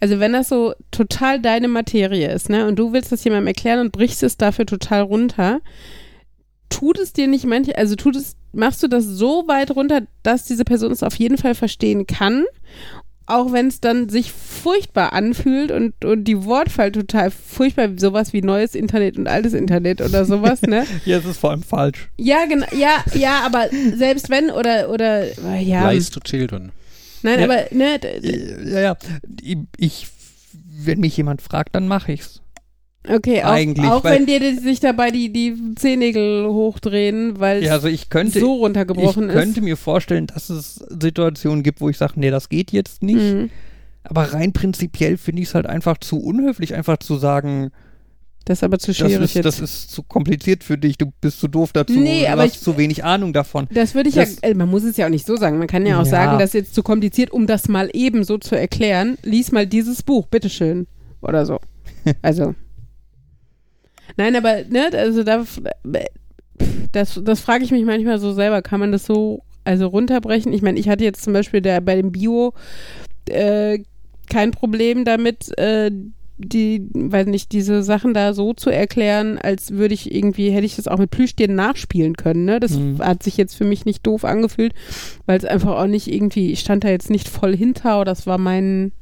also wenn das so total deine Materie ist, ne, und du willst das jemandem erklären und brichst es dafür total runter, tut es dir nicht manche, also tut es, machst du das so weit runter, dass diese Person es auf jeden Fall verstehen kann, auch wenn es dann sich furchtbar anfühlt und, und die Wortwahl total furchtbar, sowas wie neues Internet und altes Internet oder sowas, ne? Ja, es ist vor allem falsch. Ja, genau, ja, ja, aber selbst wenn oder, oder, ja. Lies to Children. Nein, Ja. aber, ne, Ja, ja. Ich, wenn mich jemand fragt, dann mache ich's. Okay, auch, Eigentlich, auch weil- wenn dir die- sich dabei die, die Zehennägel hochdrehen, weil Ja, es also ich könnte, so ich runtergebrochen könnte ist. mir vorstellen, dass es Situationen gibt, wo ich sage, nee, das geht jetzt nicht. Mhm. Aber rein prinzipiell finde ich es halt einfach zu unhöflich, einfach zu sagen, Das ist aber zu das schwierig ist, jetzt. das ist zu kompliziert für dich, du bist zu doof dazu, Nee, du aber hast ich- zu wenig Ahnung davon. Das würde ich Das- ja, äh, man muss es ja auch nicht so sagen. Man kann ja auch Ja. sagen, das ist jetzt zu kompliziert, um das mal eben so zu erklären. Lies mal dieses Buch, bitteschön. Oder so. Also. Nein, aber, ne, also da, das, das frage ich mich manchmal so selber. Kann man das so, also runterbrechen? Ich meine, ich hatte jetzt zum Beispiel der, bei dem Bio äh, kein Problem damit, äh, die, weiß nicht, diese Sachen da so zu erklären, als würde ich irgendwie, hätte ich das auch mit Plüschtieren nachspielen können, ne? Das Mhm. hat sich jetzt für mich nicht doof angefühlt, weil es einfach auch nicht irgendwie, ich stand da jetzt nicht voll hinter, oder das war mein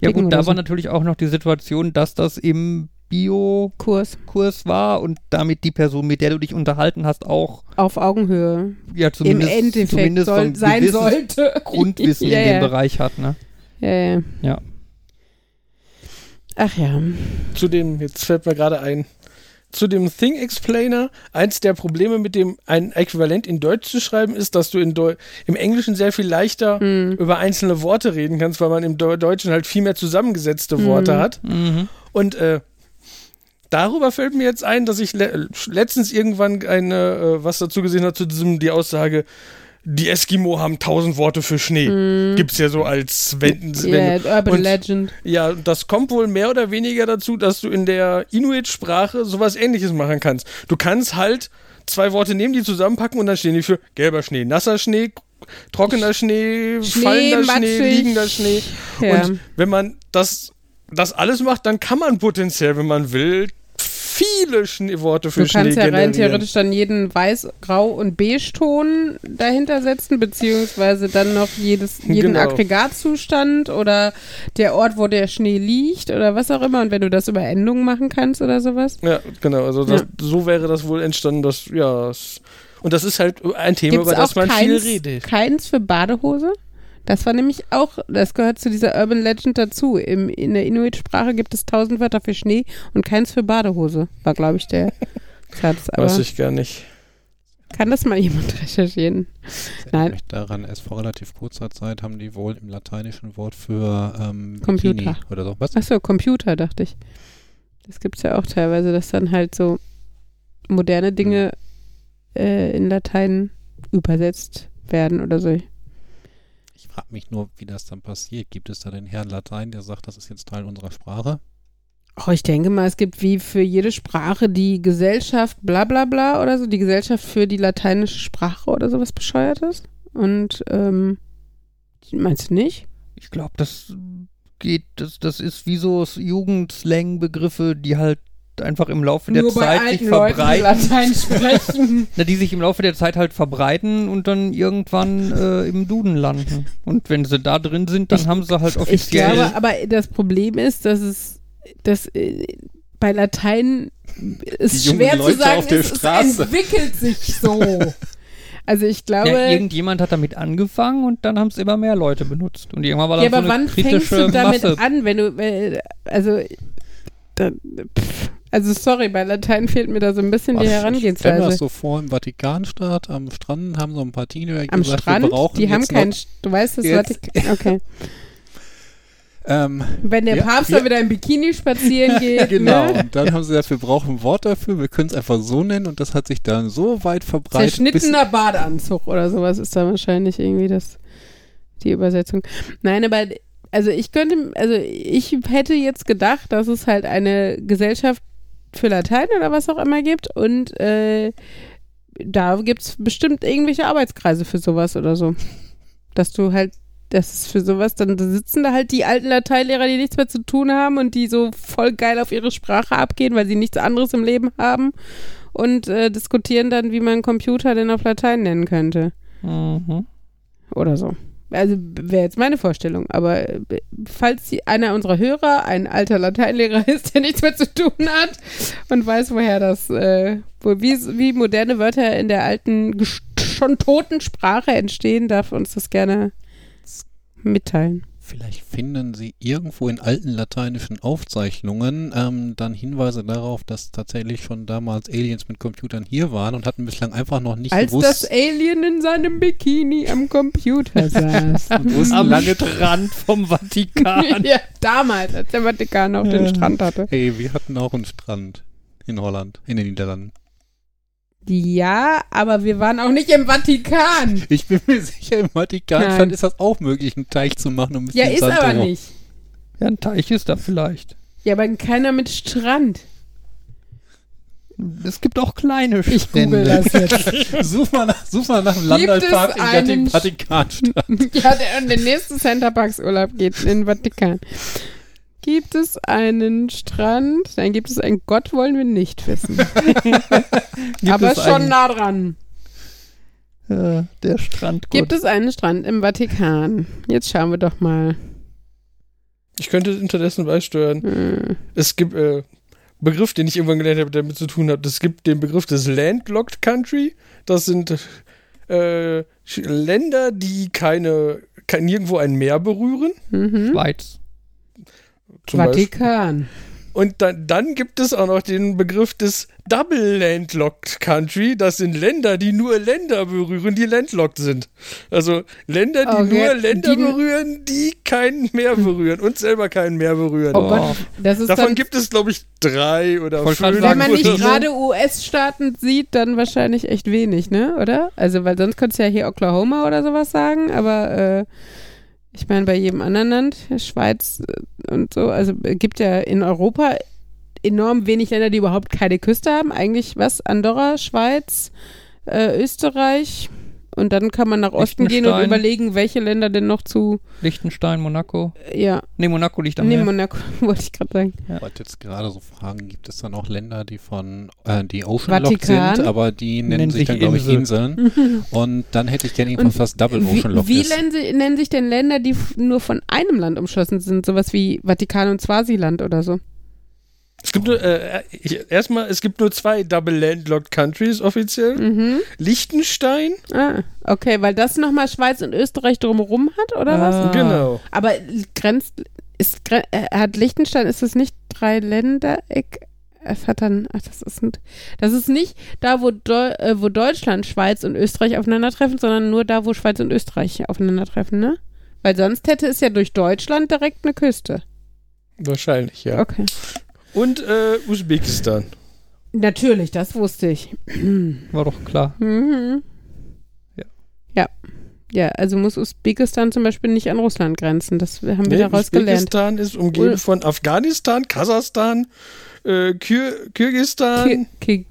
Ja Dicken gut, da oder war so. natürlich auch noch die Situation, dass das im Bio-Kurs Kurs war und damit die Person, mit der du dich unterhalten hast, auch auf Augenhöhe ja zumindest, im Endeffekt zumindest so soll, ein sein sollte. Grundwissen ja, in dem ja. Bereich hat, ne? Ja, ja. Ja. Ach ja. zu dem, jetzt fällt mir gerade ein, zu dem Thing Explainer, eins der Probleme mit dem ein Äquivalent in Deutsch zu schreiben, ist, dass du in Deu im Englischen sehr viel leichter Hm. über einzelne Worte reden kannst, weil man im Deu Deutschen halt viel mehr zusammengesetzte Worte Mhm. hat. Mhm. Und äh, darüber fällt mir jetzt ein, dass ich le letztens irgendwann eine, äh, was dazu gesehen habe, zu diesem, die Aussage, die Eskimo haben tausend Worte für Schnee. Mhm. Gibt's ja so als wenn, wenn Ja, Urban und- Legend. ja, das kommt wohl mehr oder weniger dazu, dass du in der Inuit-Sprache sowas ähnliches machen kannst. Du kannst halt zwei Worte nehmen, die zusammenpacken und dann stehen die für gelber Schnee, nasser Schnee, trockener Schnee, Schnee, fallender Schnee, matschig. liegender Schnee. Ja. Und wenn man das, das alles macht, dann kann man potenziell, wenn man will, viele Schnee Worte für Du Schnee kannst ja rein theoretisch dann jeden Weiß-, Grau- und Beige-Ton dahinter setzen, beziehungsweise dann noch jedes, jeden Genau. Aggregatzustand oder der Ort, wo der Schnee liegt oder was auch immer. Und wenn du das über Endungen machen kannst oder sowas. Ja, genau. Also das, so wäre das wohl entstanden, dass, ja. Und das ist halt ein Thema, Gibt es über das man keins, viel redet. keins für Badehose? Das war nämlich auch, das gehört zu dieser Urban Legend dazu. Im, in der Inuit-Sprache gibt es tausend Wörter für Schnee und keins für Badehose. War, glaube ich, der Satz. Aber Weiß ich gar nicht. kann das mal jemand recherchieren? Nein. mich daran, erst vor relativ kurzer Zeit haben die wohl im lateinischen Wort für ähm, Computer. Bikini oder so. Was? Achso, Computer, dachte ich. Das gibt es ja auch teilweise, dass dann halt so moderne Dinge äh, in Latein übersetzt werden oder so. Ich frage mich nur, wie das dann passiert. Gibt es da den Herrn Latein, der sagt, das ist jetzt Teil unserer Sprache? Oh, ich denke mal, es gibt wie für jede Sprache die Gesellschaft bla bla bla oder so, die Gesellschaft für die lateinische Sprache oder sowas bescheuertes. Und, ähm, meinst du nicht? Ich glaube, das geht, das, das ist wie so Jugendslang-Begriffe, die halt einfach im Laufe der Zeit sich verbreiten. Latein sprechen. Na, die sich im Laufe der Zeit halt verbreiten und dann irgendwann äh, im Duden landen. Und wenn sie da drin sind, dann Ich- haben sie halt Ich offiziell. glaube, aber das Problem ist, dass es, dass äh, bei Latein ist Die schwer zu Leute sagen, auf der es, entwickelt sich so. also ich glaube, ja, irgendjemand hat damit angefangen und dann haben es immer mehr Leute benutzt. Und irgendwann war Ja, dann aber so eine wann fängst du damit Masse. an, wenn du, äh, also, da, pff, also sorry, bei Latein fehlt mir da so ein bisschen die Ich stelle das Herangehensweise. so vor, im Vatikanstaat am Strand haben so ein paar Teenager Am gesagt, Strand, wir brauchen die haben keinen, du weißt das Vatikan, okay. ähm, Wenn der Ja, Papst ja. da wieder im Bikini spazieren geht, Genau, ne? und dann haben sie gesagt, wir brauchen ein Wort dafür, wir können es einfach so nennen und das hat sich dann so weit verbreitet. Zerschnittener Badeanzug oder sowas ist da wahrscheinlich irgendwie das, die Übersetzung. Nein, aber also ich könnte, also ich hätte jetzt gedacht, dass es halt eine Gesellschaft für Latein oder was auch immer gibt und äh, da gibt es bestimmt irgendwelche Arbeitskreise für sowas oder so. Dass du halt, das ist für sowas, dann sitzen da halt die alten Lateinlehrer, die nichts mehr zu tun haben und die so voll geil auf ihre Sprache abgehen, weil sie nichts anderes im Leben haben und äh, diskutieren dann, wie man einen Computer denn auf Latein nennen könnte. Mhm. Oder so. Also wäre jetzt meine Vorstellung. Aber äh, falls einer unserer Hörer ein alter Lateinlehrer ist, der nichts mehr zu tun hat und weiß, woher das, äh, wo, wie, wie moderne Wörter in der alten, schon toten Sprache entstehen, darf uns das gerne mitteilen. Vielleicht finden Sie irgendwo in alten lateinischen Aufzeichnungen ähm, dann Hinweise darauf, dass tatsächlich schon damals Aliens mit Computern hier waren und hatten bislang einfach noch nicht Als gewusst, das Alien in seinem Bikini am Computer saß. wussten Am lange Strand vom Vatikan. ja, damals, als der Vatikan auch den Ja. Strand hatte. Hey, wir hatten auch einen Strand in Holland, in den Niederlanden. Ja, aber wir waren auch nicht im Vatikan. Ich bin mir sicher, im Nein. ist das auch möglich, einen Teich zu machen. Um ein Ja, ist Sand aber drumherum. nicht. Ja, ein Teich ist da vielleicht. Ja, aber keiner mit Strand. Es gibt auch kleine Ich google Strände. das jetzt. Such mal nach, such mal nach einem Landalpark Sch- Vatikanstadt. ja, der, der nächste Centerparks-Urlaub geht in den Vatikan. Gibt es einen Strand? Nein, gibt es einen Gott, wollen wir nicht wissen. Gibt aber es schon einen, nah dran. äh, der Strand. Gibt es einen Strand im Vatikan? Jetzt schauen wir doch mal. Ich könnte unterdessen beisteuern. Hm. Es gibt äh, Begriff, den ich irgendwann gelernt habe, der damit zu tun hat. Es gibt den Begriff des Landlocked Country. Das sind äh, Länder, die keine, kein, nirgendwo ein Meer berühren. Mhm. Schweiz. Zum Beispiel. Vatikan. Und dann, dann gibt es auch noch den Begriff des Double Landlocked Country. Das sind Länder, die nur Länder berühren, die landlocked sind. Also Länder, die Okay, nur Länder die- berühren, die kein Meer berühren und selber kein Meer berühren. Oh Gott, das ist Davon gibt es, glaube ich, drei oder fünf. sagen, wenn man nicht so. gerade US-Staaten sieht, dann wahrscheinlich echt wenig, ne? Oder? Also, weil sonst könntest du ja hier Oklahoma oder sowas sagen, aber äh, ich meine, bei jedem anderen Land, Schweiz äh, und so, also äh, gibt ja in Europa enorm wenig Länder, die überhaupt keine Küste haben. Eigentlich was? Andorra, Schweiz, äh, Österreich. Und dann kann man nach Osten gehen und überlegen, welche Länder denn noch zu, Liechtenstein, Monaco. äh, ja, Nee, Monaco liegt am nee, Meer. Monaco, wollte ich gerade sagen. Ich wollte jetzt gerade so fragen, gibt es dann auch Länder, die von äh, die Oceanlocked sind, aber die nennen, Nennen sich sich dann, glaube ich, Insel. Inseln. Und dann hätte ich gerne irgendwas, Und was Double Wie, Oceanlocked wie ist. nennen, sie, nennen sich denn Länder, die nur von einem Land umschlossen sind? Sowas wie Vatikan und Swasiland oder so? Es gibt nur, äh, ich, erstmal, es gibt nur zwei Double Landlocked Countries offiziell. Mhm. Liechtenstein, Ah, okay, weil das nochmal Schweiz und Österreich drumherum hat, oder Ah. was? genau. Aber grenzt, ist, äh, hat Liechtenstein, ist das nicht drei Ländereck? Es hat dann, ach, das ist, ein, das ist nicht da, wo, Deu, äh, wo Deutschland, Schweiz und Österreich aufeinandertreffen, sondern nur da, wo Schweiz und Österreich aufeinandertreffen, ne? Weil sonst hätte es ja durch Deutschland direkt eine Küste. Wahrscheinlich, ja. Okay. Und äh, Usbekistan. Natürlich, das wusste ich. War doch klar. Mhm. Ja. Ja. Ja, also muss Usbekistan zum Beispiel nicht an Russland grenzen. Das haben wir Nee, daraus gelernt. Usbekistan ist umgeben Ul- von Afghanistan, Kasachstan, äh, Kir Kirgistan, Ki Ki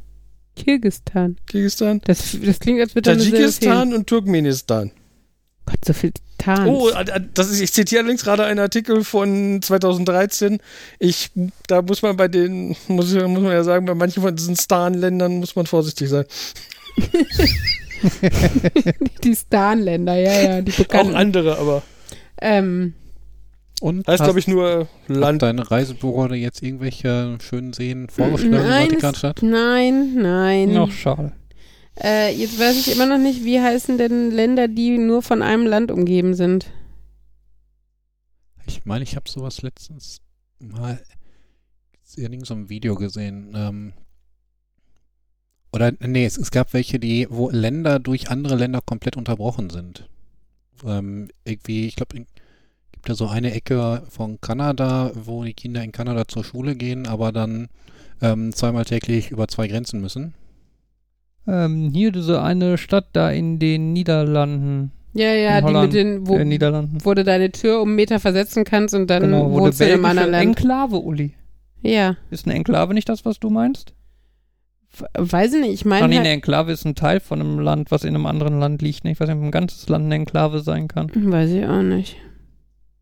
Kirgistan. Kirgistan, Das, das klingt, als würde. Tadschikistan und Turkmenistan. Gott, so viel Tan. Oh, äh, äh, das ist, ich zitiere allerdings gerade einen Artikel von 2013. Ich, da muss man bei den, muss, ich- muss man ja sagen, bei manchen von diesen Stan-Ländern muss man vorsichtig sein. die Stan-Länder, ja, ja, die Auch bekannten. andere, aber ähm, Und heißt, hast- glaube ich, nur hat Land. deine Reisebüro jetzt irgendwelche schönen Seen vorgeschlagen in nein, Vatikanstadt? nein, nein. Noch schade. Äh, jetzt weiß ich immer noch nicht, wie heißen denn Länder, die nur von einem Land umgeben sind. Ich meine, ich habe sowas letztens mal in so einem Video gesehen. Ähm, oder nee, es, es gab welche, die, wo Länder durch andere Länder komplett unterbrochen sind. Ähm, irgendwie, ich glaube, gibt da so eine Ecke von Kanada, wo die Kinder in Kanada zur Schule gehen, aber dann ähm, zweimal täglich über zwei Grenzen müssen. Ähm, hier diese eine Stadt da in den Niederlanden. Ja, ja, die mit den, wo, Niederlanden. wo du deine Tür um einen Meter versetzen kannst und dann genau, wo wohnst du in einem anderen Land. Enklave, Uli. Ja, Ist eine Enklave nicht das, was du meinst? weiß ich nicht. Ich Ach meine, nee, halt, eine Enklave ist ein Teil von einem Land, was in einem anderen Land liegt. Ne? Ich weiß nicht, ob ein ganzes Land eine Enklave sein kann. weiß ich auch nicht.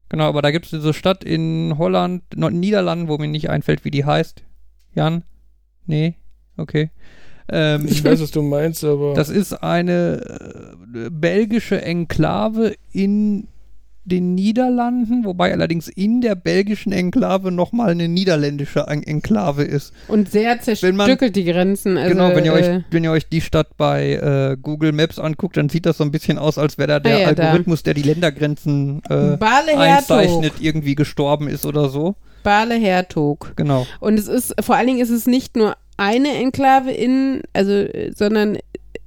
Genau, aber da gibt es diese Stadt in Holland, Niederlanden, wo mir nicht einfällt, wie die heißt. Jan? Nee? Okay. Ähm, Ich weiß, was du meinst, aber. das ist eine äh, belgische Enklave in den Niederlanden, wobei allerdings in der belgischen Enklave nochmal eine niederländische En Enklave ist. Und sehr Wenn man- zerstückelt die Grenzen. Also, genau, wenn ihr, äh, euch, wenn ihr euch die Stadt bei äh, Google Maps anguckt, dann sieht das so ein bisschen aus, als wäre da der Ah ja, da. Algorithmus, der die Ländergrenzen äh, Bale einzeichnet, irgendwie gestorben ist oder so. Bale Hertog. Genau. Und es ist, vor allen Dingen ist es nicht nur eine Enklave in, also, sondern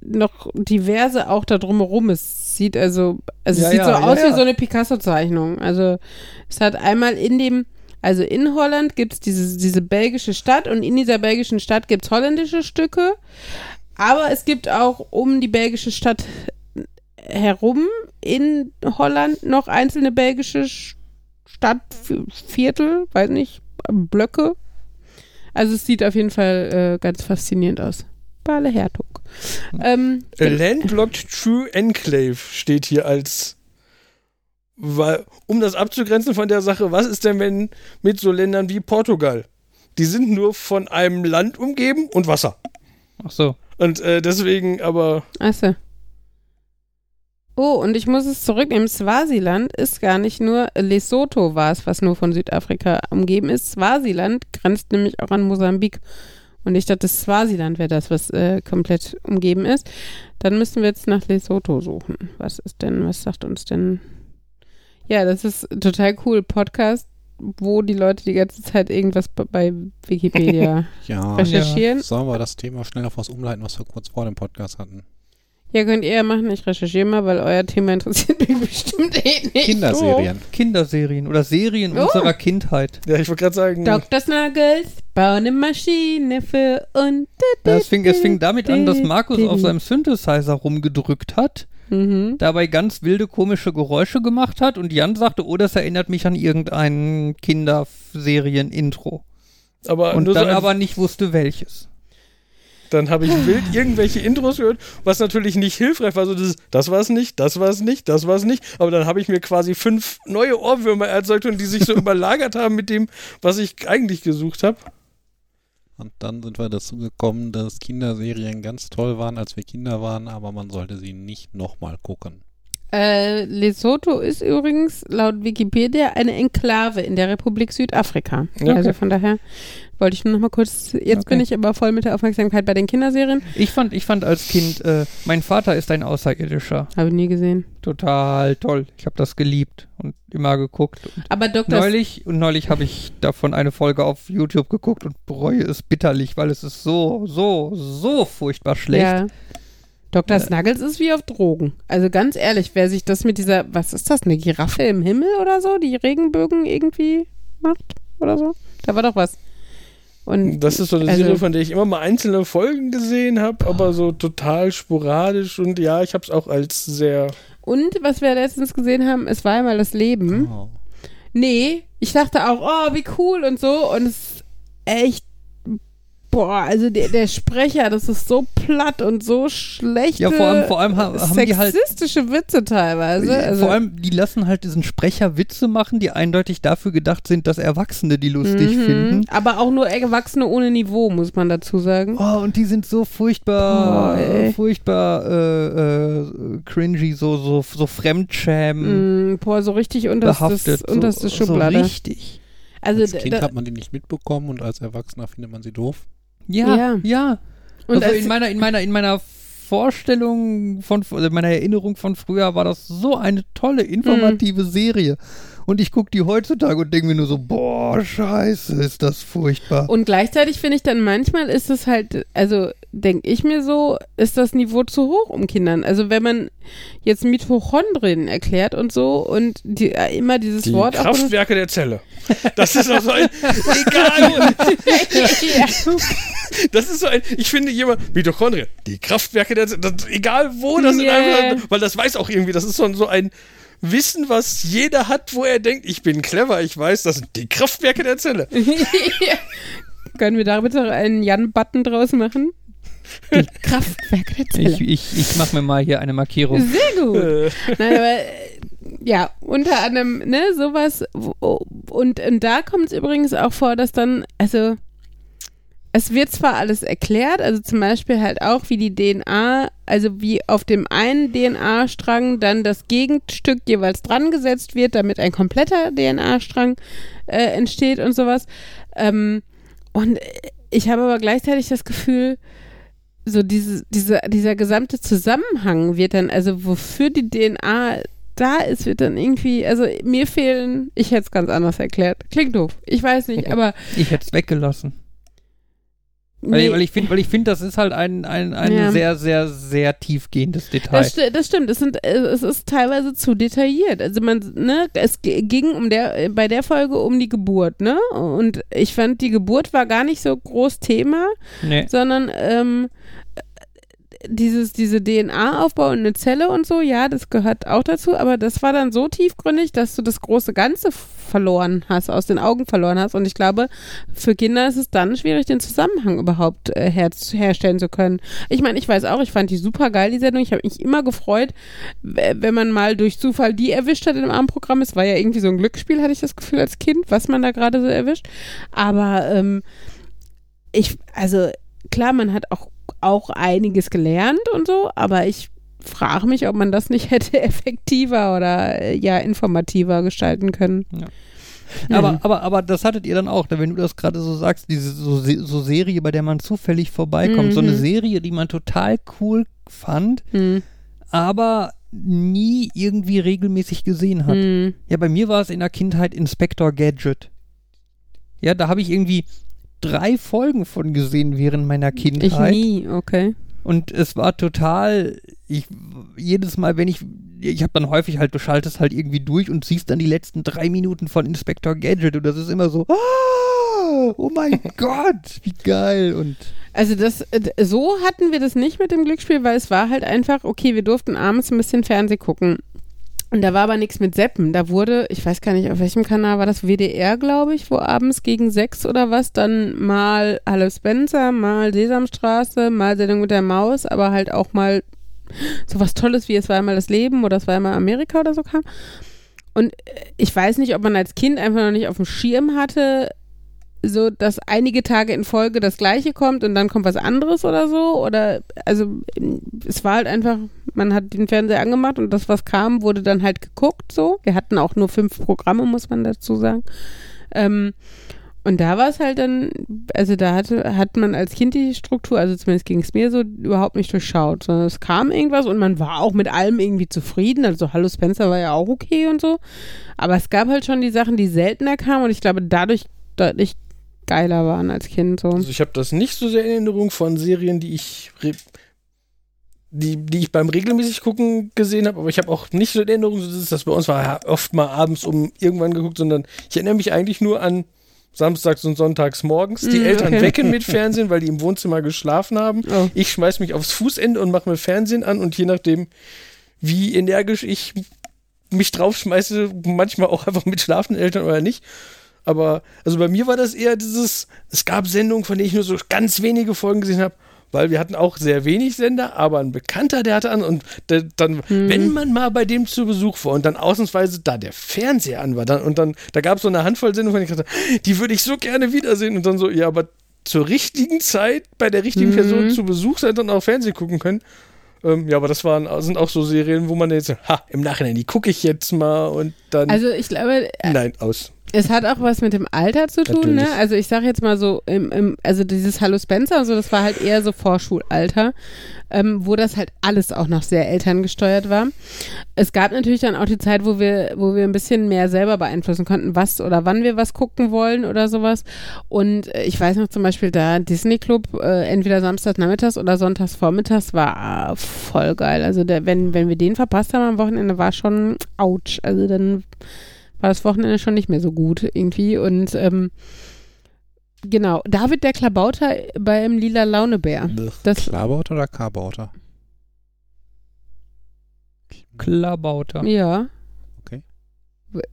noch diverse auch da drumherum. Es sieht also, also Ja, es sieht ja, so ja, aus wie so eine Picasso-Zeichnung. Also es hat einmal in dem, also in Holland gibt es diese, diese belgische Stadt und in dieser belgischen Stadt gibt es holländische Stücke. Aber es gibt auch um die belgische Stadt herum in Holland noch einzelne belgische Sch- Stadtviertel, weiß nicht, Blöcke. Also es sieht auf jeden Fall äh, ganz faszinierend aus. Bale Hertog. Ähm, A Landlocked True Enclave steht hier als. Weil, um das abzugrenzen von der Sache, was ist denn, wenn mit so Ländern wie Portugal? Die sind nur von einem Land umgeben und Wasser. Ach so. Und äh, deswegen aber. Achso. Oh, und ich muss es zurücknehmen. Swasiland ist gar nicht nur Lesotho war es, was nur von Südafrika umgeben ist. Swasiland grenzt nämlich auch an Mosambik. Und ich dachte, Swasiland wäre das, was äh, komplett umgeben ist. Dann müssen wir jetzt nach Lesotho suchen. Was ist denn, was sagt uns denn? Ja, das ist total cool. Podcast, wo die Leute die ganze Zeit irgendwas bei Wikipedia Ja, recherchieren. sollen wir das Thema schnell auf was umleiten, was wir kurz vor dem Podcast hatten? Ja, könnt ihr ja machen. Ich recherchiere mal, weil euer Thema interessiert mich bestimmt eh nicht. Kinderserien. Kinderserien oder Serien Oh. unserer Kindheit. Ja, ich wollte gerade sagen. Dr. Snuggles, bau eine Maschine für und. Das fing, es fing damit an, dass Markus auf seinem Synthesizer rumgedrückt hat, Mhm. dabei ganz wilde, komische Geräusche gemacht hat und Jan sagte, oh, das erinnert mich an irgendein Kinderserien-Intro. aber Und dann aber nicht wusste, welches. Dann habe ich wild irgendwelche Intros gehört, was natürlich nicht hilfreich war. So dieses, das war es nicht, das war es nicht, das war es nicht. Aber dann habe ich mir quasi fünf neue Ohrwürmer erzeugt und die sich so überlagert haben mit dem, was ich eigentlich gesucht habe. Und dann sind wir dazu gekommen, dass Kinderserien ganz toll waren, als wir Kinder waren, aber man sollte sie nicht nochmal gucken. Äh, Lesotho ist übrigens laut Wikipedia eine Enklave in der Republik Südafrika. Okay. Also von daher wollte ich nur noch mal kurz. Jetzt Okay. bin ich aber voll mit der Aufmerksamkeit bei den Kinderserien. Ich fand, ich fand als Kind, äh, mein Vater ist ein Außerirdischer. Habe ich nie gesehen. Total toll. Ich habe das geliebt und immer geguckt. Und Aber Dr. neulich und neulich habe ich davon eine Folge auf YouTube geguckt und bereue es bitterlich, weil es ist so, so, so furchtbar schlecht. Ja. Dr. Äh. Snuggles ist wie auf Drogen. Also ganz ehrlich, wer sich das mit dieser, was ist das, eine Giraffe im Himmel oder so, die Regenbögen irgendwie macht oder so? Da war doch was. Und Das ist so eine Also- Serie, von der ich immer mal einzelne Folgen gesehen habe, aber so total sporadisch. Und ja, ich habe es auch als sehr. Und was wir letztens gesehen haben, es war einmal das Leben. Oh. Nee, ich dachte auch, oh, wie cool und so. Und es ist echt, boah, also der, der Sprecher, das ist so platt und so schlecht. Ja, vor allem, vor allem ha- haben die halt. Sexistische Witze teilweise. Also, vor allem, die lassen halt diesen Sprecher Witze machen, die eindeutig dafür gedacht sind, dass Erwachsene die lustig mhm. finden. Aber auch nur Erwachsene ohne Niveau, muss man dazu sagen. Oh, und die sind so furchtbar, Boah, furchtbar äh, äh, cringy, so, so, so Fremdschämen Mm, boah, so richtig unterstes, behaftet. unterste so, Schublade. So richtig. also, Als Kind da, hat man die nicht mitbekommen und als Erwachsener findet man sie doof. Ja, Ja. ja. und also als, in meiner, in meiner, in meiner Vorstellung von, also in meiner Erinnerung von früher war das so eine tolle, informative Mhm. Serie. Und ich gucke die heutzutage und denke mir nur so, boah, scheiße, ist das furchtbar. Und gleichzeitig finde ich dann manchmal ist es halt, also denke ich mir so, ist das Niveau zu hoch um Kindern. Also wenn man jetzt Mitochondrien erklärt und so und die, äh, immer dieses Die Wort Kraftwerke der Zelle. Das ist auch so ein. Egal. Das ist so ein. Ich finde jemand. Mitochondrien. Die Kraftwerke der Zelle. Das, egal wo, das Yeah. einfach. Weil das weiß auch irgendwie. Das ist so, so ein. Wissen, was jeder hat, wo er denkt, ich bin clever, ich weiß, das sind die Kraftwerke der Zelle. Können wir da bitte einen Jan-Button draus machen? Die Kraftwerke der Zelle. Ich, ich, ich mache mir mal hier eine Markierung. Sehr gut. Äh, Nein, aber ja, unter anderem, ne, sowas. wo- Und, und da kommt es übrigens auch vor, dass dann, also es wird zwar alles erklärt, also zum Beispiel halt auch, wie die DNA, also wie auf dem einen DNA-Strang dann das Gegenstück jeweils dran gesetzt wird, damit ein kompletter DNA-Strang äh, entsteht und sowas. Ähm, und ich habe aber gleichzeitig das Gefühl, so diese, diese, dieser gesamte Zusammenhang wird dann, also wofür die DNA da ist, wird dann irgendwie, also mir fehlen, ich hätte es ganz anders erklärt. Klingt doof, ich weiß nicht, aber. Ich hätte es weggelassen. Weil, nee. weil ich finde, weil ich finde, das ist halt ein, ein, ein Ja. sehr, sehr, sehr tiefgehendes Detail. Das, das stimmt, es, sind, es ist teilweise zu detailliert. Also man, ne, es ging um der, bei der Folge um die Geburt, ne? Und ich fand, die Geburt war gar nicht so groß Thema, nee. sondern ähm, dieses, diese DNA-Aufbau in eine Zelle und so, ja, das gehört auch dazu, aber das war dann so tiefgründig, dass du das große Ganze verloren hast, aus den Augen verloren hast. Und ich glaube, für Kinder ist es dann schwierig, den Zusammenhang überhaupt äh, her herstellen zu können. Ich meine, ich weiß auch, ich fand die super geil, die Sendung. Ich habe mich immer gefreut, wenn man mal durch Zufall die erwischt hat in einem Abendprogramm. Es war ja irgendwie so ein Glücksspiel, hatte ich das Gefühl als Kind, was man da gerade so erwischt. Aber ähm, ich, also klar, man hat auch, auch einiges gelernt und so, aber ich frage mich, ob man das nicht hätte effektiver oder äh, ja informativer gestalten können. Ja. Aber, aber, aber das hattet ihr dann auch, ne, wenn du das gerade so sagst, diese so, so Serie, bei der man zufällig vorbeikommt. So eine Mhm. Serie, die man total cool fand, Hm. aber nie irgendwie regelmäßig gesehen hat. Hm. Ja, bei mir war es in der Kindheit Inspector Gadget. Ja, da habe ich irgendwie drei Folgen von gesehen während meiner Ich Kindheit. nie, okay. Und es war total, ich, jedes Mal, wenn ich, ich habe dann häufig halt, du schaltest halt irgendwie durch und siehst dann die letzten drei Minuten von Inspector Gadget und das ist immer so, ah, oh mein Gott, wie geil und Also das, äh, so hatten wir das nicht mit dem Glücksspiel, weil es war halt einfach, okay, wir durften abends ein bisschen Fernseh gucken. Und da war aber nichts mit Seppen. Da wurde, ich weiß gar nicht, auf welchem Kanal war das, WDR, glaube ich, wo abends gegen sechs oder was dann mal Hallo Spencer, mal Sesamstraße, mal Sendung mit der Maus, aber halt auch mal so was Tolles wie Es war einmal das Leben oder Es war einmal Amerika oder so kam. Und äh, ich weiß nicht, ob man als Kind einfach noch nicht auf dem Schirm hatte, so, dass einige Tage in Folge das Gleiche kommt und dann kommt was anderes oder so. Oder, also, es war halt einfach, man hat den Fernseher angemacht und das, was kam, wurde dann halt geguckt, so. Wir hatten auch nur fünf Programme, muss man dazu sagen. Ähm, und da war es halt dann, also da hatte, hat man als Kind die Struktur, also zumindest ging es mir so, überhaupt nicht durchschaut, sondern es kam irgendwas und man war auch mit allem irgendwie zufrieden. Also Hallo Spencer war ja auch okay und so. Aber es gab halt schon die Sachen, die seltener kamen und ich glaube, dadurch deutlich geiler waren als Kind. So. Also ich habe das nicht so sehr in Erinnerung von Serien, die ich die, die ich beim regelmäßig gucken gesehen habe, aber ich habe auch nicht so in Erinnerung, dass das bei uns war oft mal abends um irgendwann geguckt, sondern ich erinnere mich eigentlich nur an samstags und sonntags morgens, die Mm, Eltern okay. wecken mit Fernsehen, weil die im Wohnzimmer geschlafen haben. Oh. Ich schmeiß mich aufs Fußende und mache mir Fernsehen an und je nachdem, wie energisch ich mich draufschmeiße, manchmal auch einfach mit schlafenden Eltern oder nicht. Aber also bei mir war das eher dieses, es gab Sendungen, von denen ich nur so ganz wenige Folgen gesehen habe, weil wir hatten auch sehr wenig Sender, aber ein Bekannter, der hatte an und der, dann, wenn man mal bei dem zu Besuch war und dann ausnahmsweise da der Fernseher an war, dann und dann, da gab es so eine Handvoll Sendungen, von denen ich dachte, die würde ich so gerne wiedersehen und dann so, ja, aber zur richtigen Zeit bei der richtigen Mhm. Person zu Besuch sein und auch Fernsehen gucken können. Ähm, ja, aber das waren, sind auch so Serien, wo man jetzt, ha, im Nachhinein, die gucke ich jetzt mal und dann, Also ich glaube, nein, aus. Es hat auch was mit dem Alter zu tun, ne? Natürlich. Also ich sage jetzt mal so, im, im, also dieses Hallo Spencer so, das war halt eher so Vorschulalter, ähm, wo das halt alles auch noch sehr elterngesteuert war. Es gab natürlich dann auch die Zeit, wo wir, wo wir ein bisschen mehr selber beeinflussen konnten, was oder wann wir was gucken wollen oder sowas. Und äh, ich weiß noch zum Beispiel da Disney Club, äh, entweder samstags nachmittags oder sonntags vormittags war äh, voll geil. Also der, wenn, wenn wir den verpasst haben am Wochenende, war schon ouch. Also dann war das Wochenende schon nicht mehr so gut irgendwie. Und ähm, genau, David der Klabauter beim Lila Launebär. Das, Klabauter oder Karbauter? Klabauter. ja. Okay.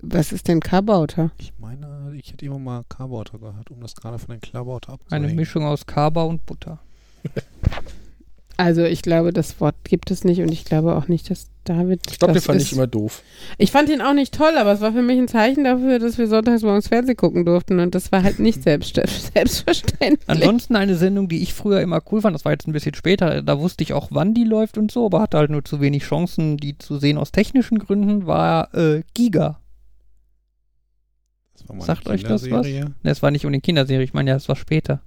Was ist denn Kabauter? Ich meine, ich hätte immer mal Karbauter gehört, um das gerade von den Klabauter Eine abzuhängen. Mischung aus Kaba und Butter. Also ich glaube, das Wort gibt es nicht und ich glaube auch nicht, dass David. Ich glaube, den fand ist- ich immer doof. Ich fand ihn auch nicht toll, aber es war für mich ein Zeichen dafür, dass wir sonntags morgens Fernsehen gucken durften und das war halt nicht selbst, selbstverständlich. Ansonsten eine Sendung, die ich früher immer cool fand, das war jetzt ein bisschen später, da wusste ich auch, wann die läuft und so, aber hatte halt nur zu wenig Chancen, die zu sehen aus technischen Gründen, war äh, Giga. Das war mal eine Sagt euch das was? Ne, es war nicht unbedingt Kinderserie, ich meine ja, es war später.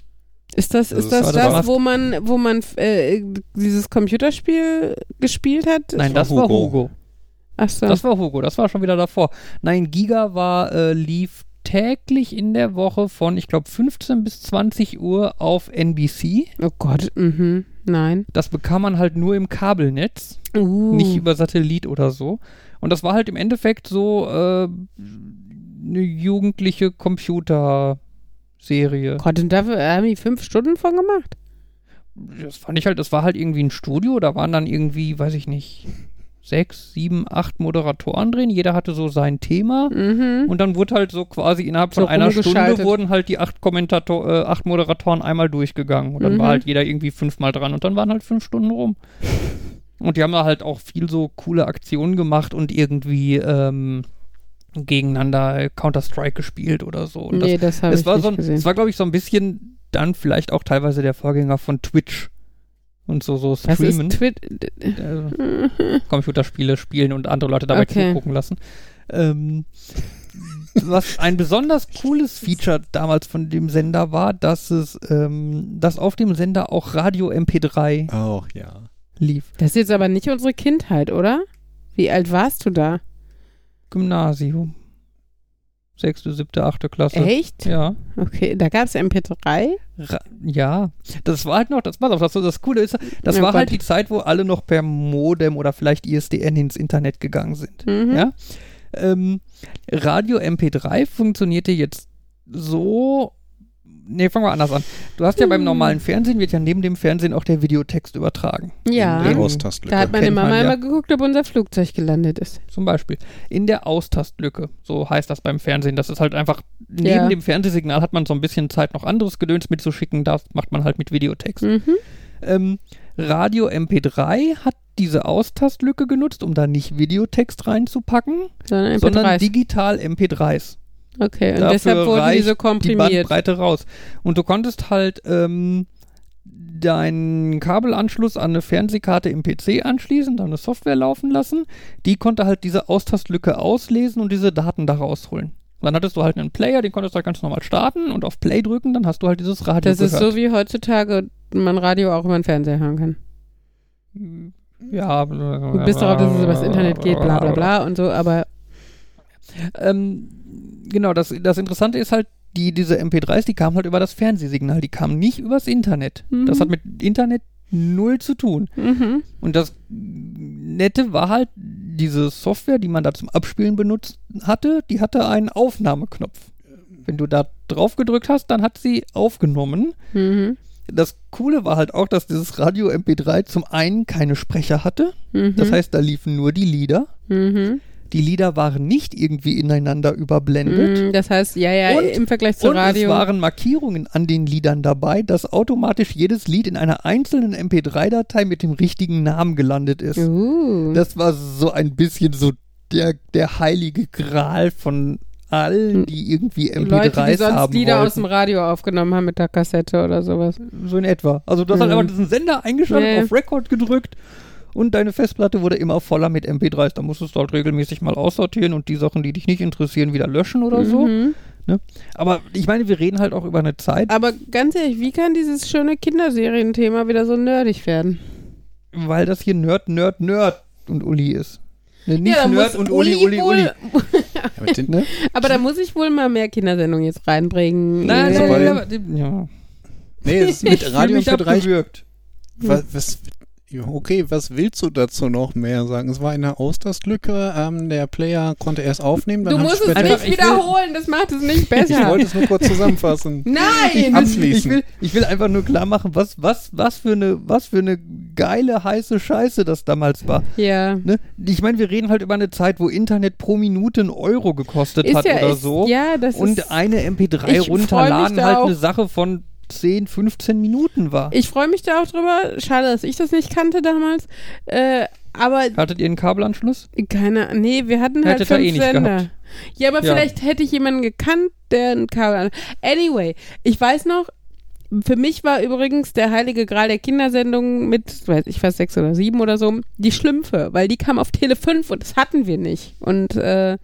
Ist das, Also ist das das, das- wo man, wo man äh, dieses Computerspiel gespielt hat? Nein, das war Hugo. Hugo. Ach so. Das war Hugo, das war schon wieder davor. Nein, Giga war, äh, lief täglich in der Woche von, ich glaube, 15 bis 20 Uhr auf NBC. oh Gott, mhm. Nein. Das bekam man halt nur im Kabelnetz. Uh. nicht über Satellit oder so. Und das war halt im Endeffekt so äh, eine jugendliche Gott, und dafür haben die fünf Stunden von gemacht? Das fand ich halt, das war halt irgendwie ein Studio, da waren dann irgendwie, weiß ich nicht, sechs, sieben, acht Moderatoren drin, jeder hatte so sein Thema. Mhm. Und dann wurde halt so quasi innerhalb von So einer Stunde wurden halt die acht Kommentator, äh, acht Moderatoren einmal durchgegangen. Und dann Mhm. war halt jeder irgendwie fünfmal dran und dann waren halt fünf Stunden rum. Und die haben da halt auch viel so coole Aktionen gemacht und irgendwie ähm, gegeneinander Counter-Strike gespielt oder so. Und nee, das habe das, ich es war nicht so ein, gesehen. es war, glaube ich, so ein bisschen dann vielleicht auch teilweise der Vorgänger von Twitch. Und so, so Was ist streamen. Twit? Also, Computerspiele spielen und andere Leute dabei Okay. zugucken lassen. Ähm, was ein besonders cooles Feature damals von dem Sender war, dass es, ähm, dass auf dem Sender auch Radio MP3 Auch, ja. lief. Das ist jetzt aber nicht unsere Kindheit, oder? Wie alt warst du da? Gymnasium. Sechste, siebte, achte Klasse. Echt? Ja. Okay, da gab es MP3. Ra ja. Das war halt noch, das war das, das Coole ist, das Ja, war halt Gott. die Zeit, wo alle noch per Modem oder vielleicht ISDN ins Internet gegangen sind. Mhm. Ja. Ähm, Radio MP3 funktionierte jetzt so. Nee, fangen wir anders an. Du hast ja beim Hm. normalen Fernsehen, wird ja neben dem Fernsehen auch der Videotext übertragen. Ja. Die Den- Austastlücke. Da hat meine Mama ja. immer geguckt, ob unser Flugzeug gelandet ist. Zum Beispiel. In der Austastlücke, so heißt das beim Fernsehen. Das ist halt einfach, neben Ja. dem Fernsehsignal hat man so ein bisschen Zeit, noch anderes Gedöns mitzuschicken. Das macht man halt mit Videotext. Mhm. Ähm, Radio MP3 hat diese Austastlücke genutzt, um da nicht Videotext reinzupacken, Sondern MP3. sondern digital MP3s. Okay, und Dafür deshalb wurden die so Die komprimiert. Bandbreite raus. Und du konntest halt ähm, deinen Kabelanschluss an eine Fernsehkarte im PC anschließen, dann eine Software laufen lassen. Die konnte halt diese Austastlücke auslesen und diese Daten da rausholen. Dann hattest du halt einen Player, den konntest du halt ganz normal starten und auf Play drücken, dann hast du halt dieses Radio Das ist gehört. so wie heutzutage man Radio auch über den Fernseher hören kann. Ja, Und bis darauf, dass es übers Internet geht, bla bla bla und so, aber Ähm, genau, das, das Interessante ist halt, die, diese MP3s, die kamen halt über das Fernsehsignal, die kamen nicht übers Internet. Mhm. Das hat mit Internet null zu tun. mhm. Und das Nette war halt, diese Software, die man da zum Abspielen benutzt hatte, die hatte einen Aufnahmeknopf. Wenn du da drauf gedrückt hast, dann hat sie aufgenommen. Mhm. Das Coole war halt auch, dass dieses Radio MP3 zum einen keine Sprecher hatte. Mhm. Das heißt, da liefen nur die Lieder. mhm. Die Lieder waren nicht irgendwie ineinander überblendet. Mhm. Das heißt, ja, ja, Und- im Vergleich zu Und Radio. es waren Markierungen an den Liedern dabei, dass automatisch jedes Lied in einer einzelnen MP3-Datei mit dem richtigen Namen gelandet ist. uh. Das war so ein bisschen so der, der heilige Gral von allen, die irgendwie MP3s Leute, die sonst haben Lieder aus dem wollten. Radio aufgenommen haben mit der Kassette oder sowas. So in etwa. Also halt Mhm. einfach diesen Sender eingeschaltet, Nee. auf Record gedrückt und deine Festplatte wurde immer voller mit MP3s. Da musstest du halt regelmäßig mal aussortieren und die Sachen, die dich nicht interessieren, wieder löschen oder so. Mhm. Aber ich meine, wir reden halt auch über eine Zeit, Aber ganz ehrlich, wie kann dieses schöne Kinderserienthema wieder so nerdig werden? weil das hier Nerd, Nerd, Nerd und Uli ist. Ne, nicht da Nerd und Uli, Uli, Uli. Ja, mit den, Ne? Aber da muss ich wohl mal mehr Kindersendungen jetzt reinbringen. Nein, bei aber, ja. nee, es ist mit Radio für drei. abgewürgt. Was, was, okay, was willst du dazu noch mehr sagen? Es war eine Austastlücke. Ähm, der Player konnte erst aufnehmen. Dann du musst es nicht ich will- wiederholen, das macht es nicht Ich besser. wollte es nur kurz zusammenfassen. Nein! Ich, Abschließen. ich, will, ich will einfach nur klar machen, was, was, was, für eine, was für eine geile, heiße Scheiße das damals war. ja. Ne? Ich meine, wir reden halt über eine Zeit, wo Internet pro Minute einen Euro gekostet Ist hat ja, oder ist, so. ja, das und ist, eine Ich MP3 freu runterladen halt auch. eine Sache von 10, 15 Minuten war. Ich freue mich da auch drüber. Schade, dass ich das nicht kannte damals. Äh, aber Hattet ihr einen Kabelanschluss? keine, nee, wir hatten halt Hättet fünf eh Sender. gehabt. Ja, aber Ja. vielleicht hätte ich jemanden gekannt, der ein Kabel. Anyway, ich weiß noch, für mich war übrigens der heilige Gral der Kindersendung mit, weiß ich was, sechs oder sieben oder so, die Schlümpfe, weil die kam auf Tele 5 und das hatten wir nicht. Und äh,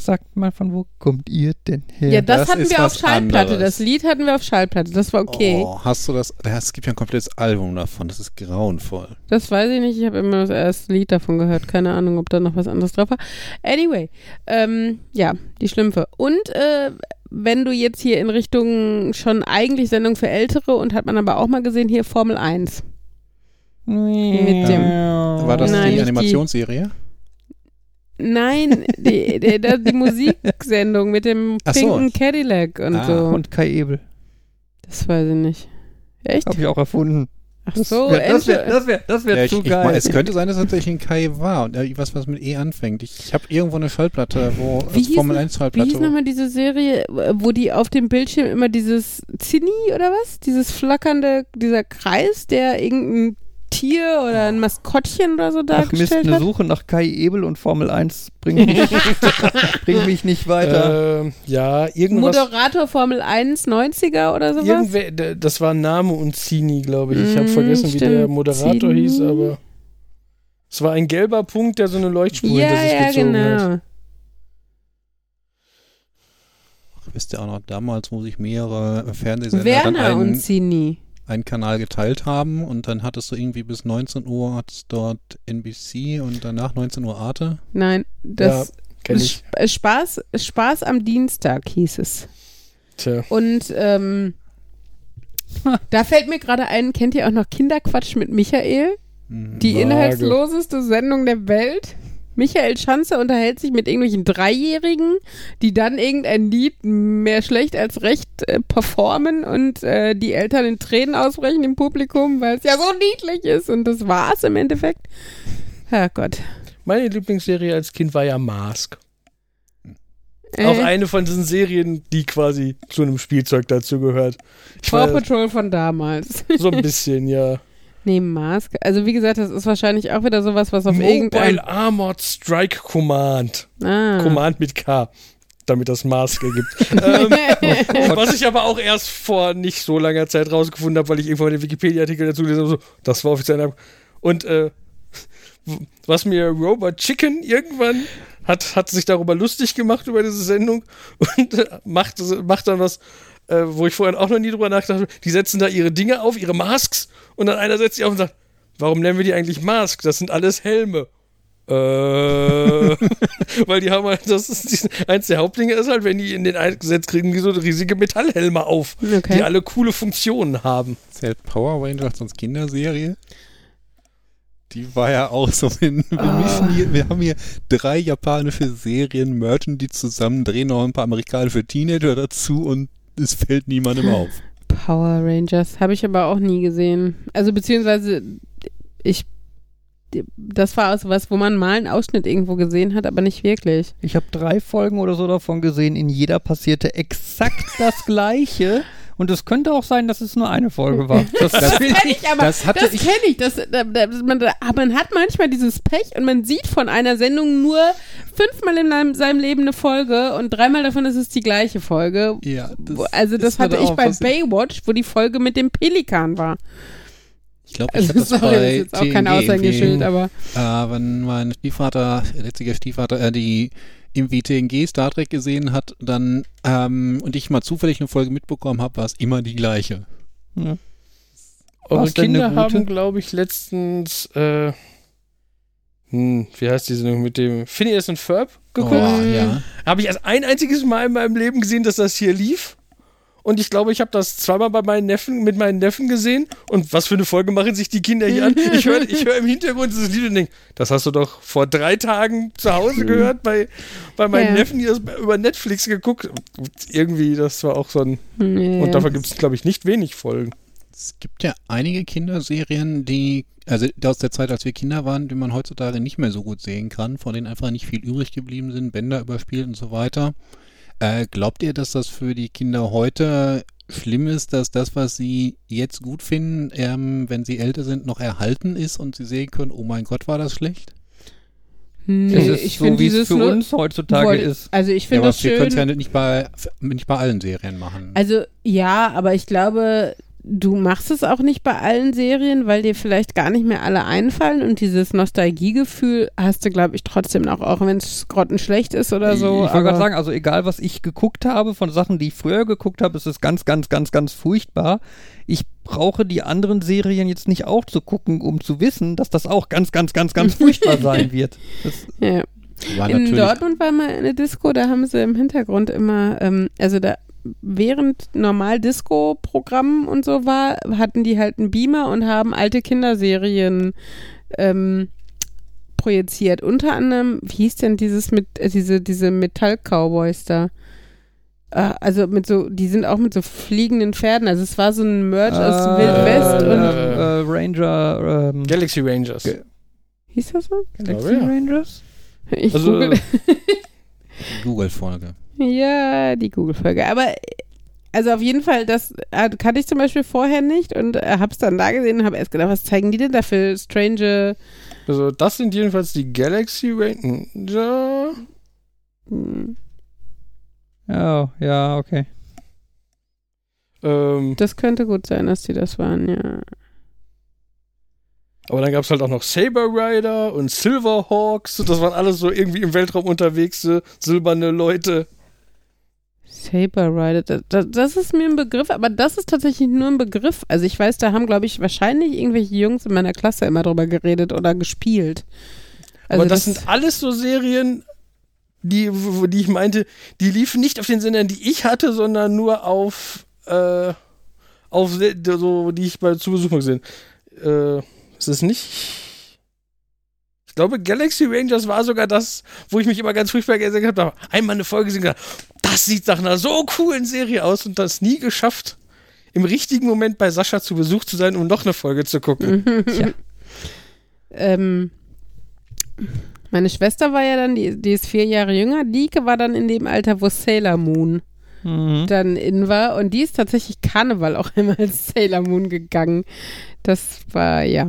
Sagt mal, von wo kommt ihr denn her? ja, das, das hatten wir auf Schallplatte. anderes. Das Lied hatten wir auf Schallplatte. Das war okay. Oh, hast du das? Es gibt ja ein komplettes Album davon. Das ist grauenvoll. Das weiß ich nicht. Ich habe immer das erste Lied davon gehört. Keine Ahnung, ob da noch was anderes drauf war. Anyway, ähm, ja, die Schlümpfe. Und äh, wenn du jetzt hier in Richtung schon eigentlich Sendung für Ältere und hat man aber auch mal gesehen, hier Formel 1. Mit dem- War das Nein, die die- Animationsserie? Nein, die, die, die, die Musiksendung mit dem Ach so. pinken Cadillac und Ah, so. Und Kai Ebel. das weiß ich nicht. Echt? Habe ich auch erfunden. Ach Das so, das wäre das wär, das wär Ja, ich, zu ich, geil. mein, es könnte sein, dass es tatsächlich ein Kai war und äh, was, was mit E anfängt. Ich, ich habe irgendwo eine Schallplatte, wo Wie als hieß Formel noch- 1 Wie Schallplatte. hieß nochmal diese Serie, wo die auf dem Bildschirm immer dieses Zinni oder was? Dieses flackernde, dieser Kreis, der irgendein Tier oder ein Maskottchen oder so Ach Mist, dargestellt eine hat? Suche nach Kai Ebel und Formel 1 bringt mich, bringt mich nicht weiter. Ähm, ja, irgendwas. Moderator Formel 1 90er oder sowas? Irgendwer, das war Name und Zini, glaube ich. Ich habe Mm, vergessen, wie der stimmt. Moderator Zini. hieß, aber es war ein gelber Punkt, der so eine Leuchtspur ja, hinter sich ja, gezogen hat. genau. Wisst ihr auch noch damals, wo sich mehrere Fernsehsender dann Werner und einen, Zini. Einen Kanal geteilt haben und dann hattest du irgendwie bis 19 Uhr hattest dort NBC und danach 19 Uhr Arte. Nein, das Kenn ich. Sp- Spaß, Spaß am Dienstag hieß es. Tja. Und ähm, da fällt mir gerade ein, kennt ihr auch noch Kinderquatsch mit Michael? Die Vage. inhaltsloseste Sendung der Welt. Michael Schanze unterhält sich mit irgendwelchen Dreijährigen, die dann irgendein Lied mehr schlecht als recht äh, performen und äh, die Eltern in Tränen ausbrechen im Publikum, weil es ja so niedlich ist. Und das war's im Endeffekt. Herrgott. Meine Lieblingsserie als Kind war ja Mask. Äh, Auch eine von diesen Serien, die quasi zu einem Spielzeug dazu gehört. Ich Paw Patrol von damals. so ein bisschen, ja. Neben Mask. Also wie gesagt, das ist wahrscheinlich auch wieder sowas, was auf irgendein... Mobile Armored Strike Command. Ah. Command mit K. Damit das Mask ergibt. ähm, was ich aber auch erst vor nicht so langer Zeit rausgefunden habe, weil ich irgendwann den Wikipedia-Artikel dazu gelesen habe. So, das war offiziell. Und äh, was mir Robot Chicken irgendwann hat, hat sich darüber lustig gemacht über diese Sendung und äh, macht, macht dann was, äh, wo ich vorher auch noch nie drüber nachgedacht habe. Die setzen da ihre Dinge auf, ihre Masks und dann einer setzt sich auf und sagt, warum nennen wir die eigentlich Mask? Das sind alles Helme. Äh, weil die haben halt, das ist die, eins der Hauptdinge ist halt, wenn die in den eingesetzt kriegen, die so riesige Metallhelme auf, die Okay. alle coole Funktionen haben. Zählt Power Rangers als Kinderserie? Die war ja auch so, wir, wir, Ah. mischen hier, wir haben hier drei japanische Serien, mergen die zusammen, drehen noch ein paar amerikanische Teenager dazu und es fällt niemandem auf. Power Rangers. Habe ich aber auch nie gesehen. Also beziehungsweise ich das war auch was, wo man mal einen Ausschnitt irgendwo gesehen hat, aber nicht wirklich. Ich habe drei Folgen oder so davon gesehen. In jeder passierte exakt das Gleiche. Und es könnte auch sein, dass es nur eine Folge war. Das, kenn ich aber. das ich- kenne ich. Das, da, da, man, aber man hat manchmal dieses Pech und man sieht von einer Sendung nur fünfmal in seinem, Leben eine Folge und dreimal davon ist es die gleiche Folge. Ja, Wo- also das hatte ich bei Baywatch, wo die Folge mit dem Pelikan war. Ich glaube, ich Also hatte das sorry, bei das ist jetzt auch kein Aushängeschild, aber Äh, wenn mein Stiefvater, der letzte Stiefvater, äh, die irgendwie TNG Star Trek gesehen hat, dann ähm, und ich mal zufällig eine Folge mitbekommen habe, war es immer die gleiche. ja. Eure Kinder haben, glaube ich, letztens, äh, hm, wie heißt die Sendung mit dem Phineas und Ferb geguckt? Oh, ja. Habe ich erst ein einziges Mal in meinem Leben gesehen, dass das hier lief. Und ich glaube, ich habe das zweimal bei meinen Neffen, mit meinen Neffen gesehen. Und was für eine Folge machen sich die Kinder hier an? Ich höre ich hör im Hintergrund dieses Lied und denke, das hast du doch vor drei Tagen zu Hause gehört bei, bei meinen Ja. Neffen, die das über Netflix geguckt. Und irgendwie, das war auch so ein. nee. Und davon gibt es, glaube ich, nicht wenig Folgen. Es gibt ja einige Kinderserien, die, also aus der Zeit, als wir Kinder waren, die man heutzutage nicht mehr so gut sehen kann, von denen einfach nicht viel übrig geblieben sind, Bänder überspielt und so weiter. Äh, glaubt ihr, dass das für die Kinder heute schlimm ist, dass das, was sie jetzt gut finden, ähm, wenn sie älter sind, noch erhalten ist und sie sehen können, oh mein Gott, war das schlecht? Nee, Das ist ich so, finde wie es dieses für nur- uns heutzutage woll- ist. Also ich Ja, finde aber das wir können schön. es ja nicht bei, nicht bei allen Serien machen. Also ja, aber ich glaube, du machst es auch nicht bei allen Serien, weil dir vielleicht gar nicht mehr alle einfallen und dieses Nostalgiegefühl hast du, glaube ich, trotzdem noch, auch wenn es grottenschlecht ist oder so. ich wollte gerade sagen, also egal, was ich geguckt habe, von Sachen, die ich früher geguckt habe, ist es ganz, ganz, ganz, ganz furchtbar. Ich brauche die anderen Serien jetzt nicht auch zu gucken, um zu wissen, dass das auch ganz, ganz, ganz, ganz furchtbar sein wird. Das, ja. war In Dortmund war mal eine Disco, da haben sie im Hintergrund immer, ähm, also da während normal Disco-Programm und so war, hatten die halt einen Beamer und haben alte Kinderserien ähm, projiziert. Unter anderem, wie hieß denn dieses mit, äh, diese, diese Metall-Cowboys da? Äh, also mit so, die sind auch mit so fliegenden Pferden. Also es war so ein Merch aus äh, Wild West äh, und äh, Ranger, ähm, Galaxy Rangers. Ge- hieß das so? Galaxy. Rangers? Ich Also, google. äh, Google-Folge. Ja, die Google-Folge. Aber also auf jeden Fall, das äh, kannte ich zum Beispiel vorher nicht und äh, hab's dann da gesehen und habe erst gedacht, was zeigen die denn da für strange. Also, das sind jedenfalls die Galaxy Ranger. Hm, Oh, ja, okay. Ähm, Das könnte gut sein, dass die das waren, ja. Aber dann gab es halt auch noch Saber Rider und Silverhawks. Das waren alles so irgendwie im Weltraum unterwegs, silberne Leute. Saber Rider, das, das, das ist mir ein Begriff, aber das ist tatsächlich nur ein Begriff. Also ich weiß, da haben, glaube ich, wahrscheinlich irgendwelche Jungs in meiner Klasse immer drüber geredet oder gespielt. Also aber das, sind alles so Serien, die, die ich meinte, die liefen nicht auf den Sendern, die ich hatte, sondern nur auf, äh, auf so, die ich bei zu Besuch gesehen. Äh, ist es nicht? Ich glaube, Galaxy Rangers war sogar das, wo ich mich immer ganz furchtbar gesehen habe. Einmal eine Folge gesehen, das sieht nach einer so coolen Serie aus und das nie geschafft, im richtigen Moment bei Sascha zu Besuch zu sein, um noch eine Folge zu gucken. Tja. ähm, meine Schwester war ja dann, die, die ist vier Jahre jünger, Lieke war dann in dem Alter, wo Sailor Moon Mhm. dann in war und die ist tatsächlich Karneval auch einmal als Sailor Moon gegangen. Das war ja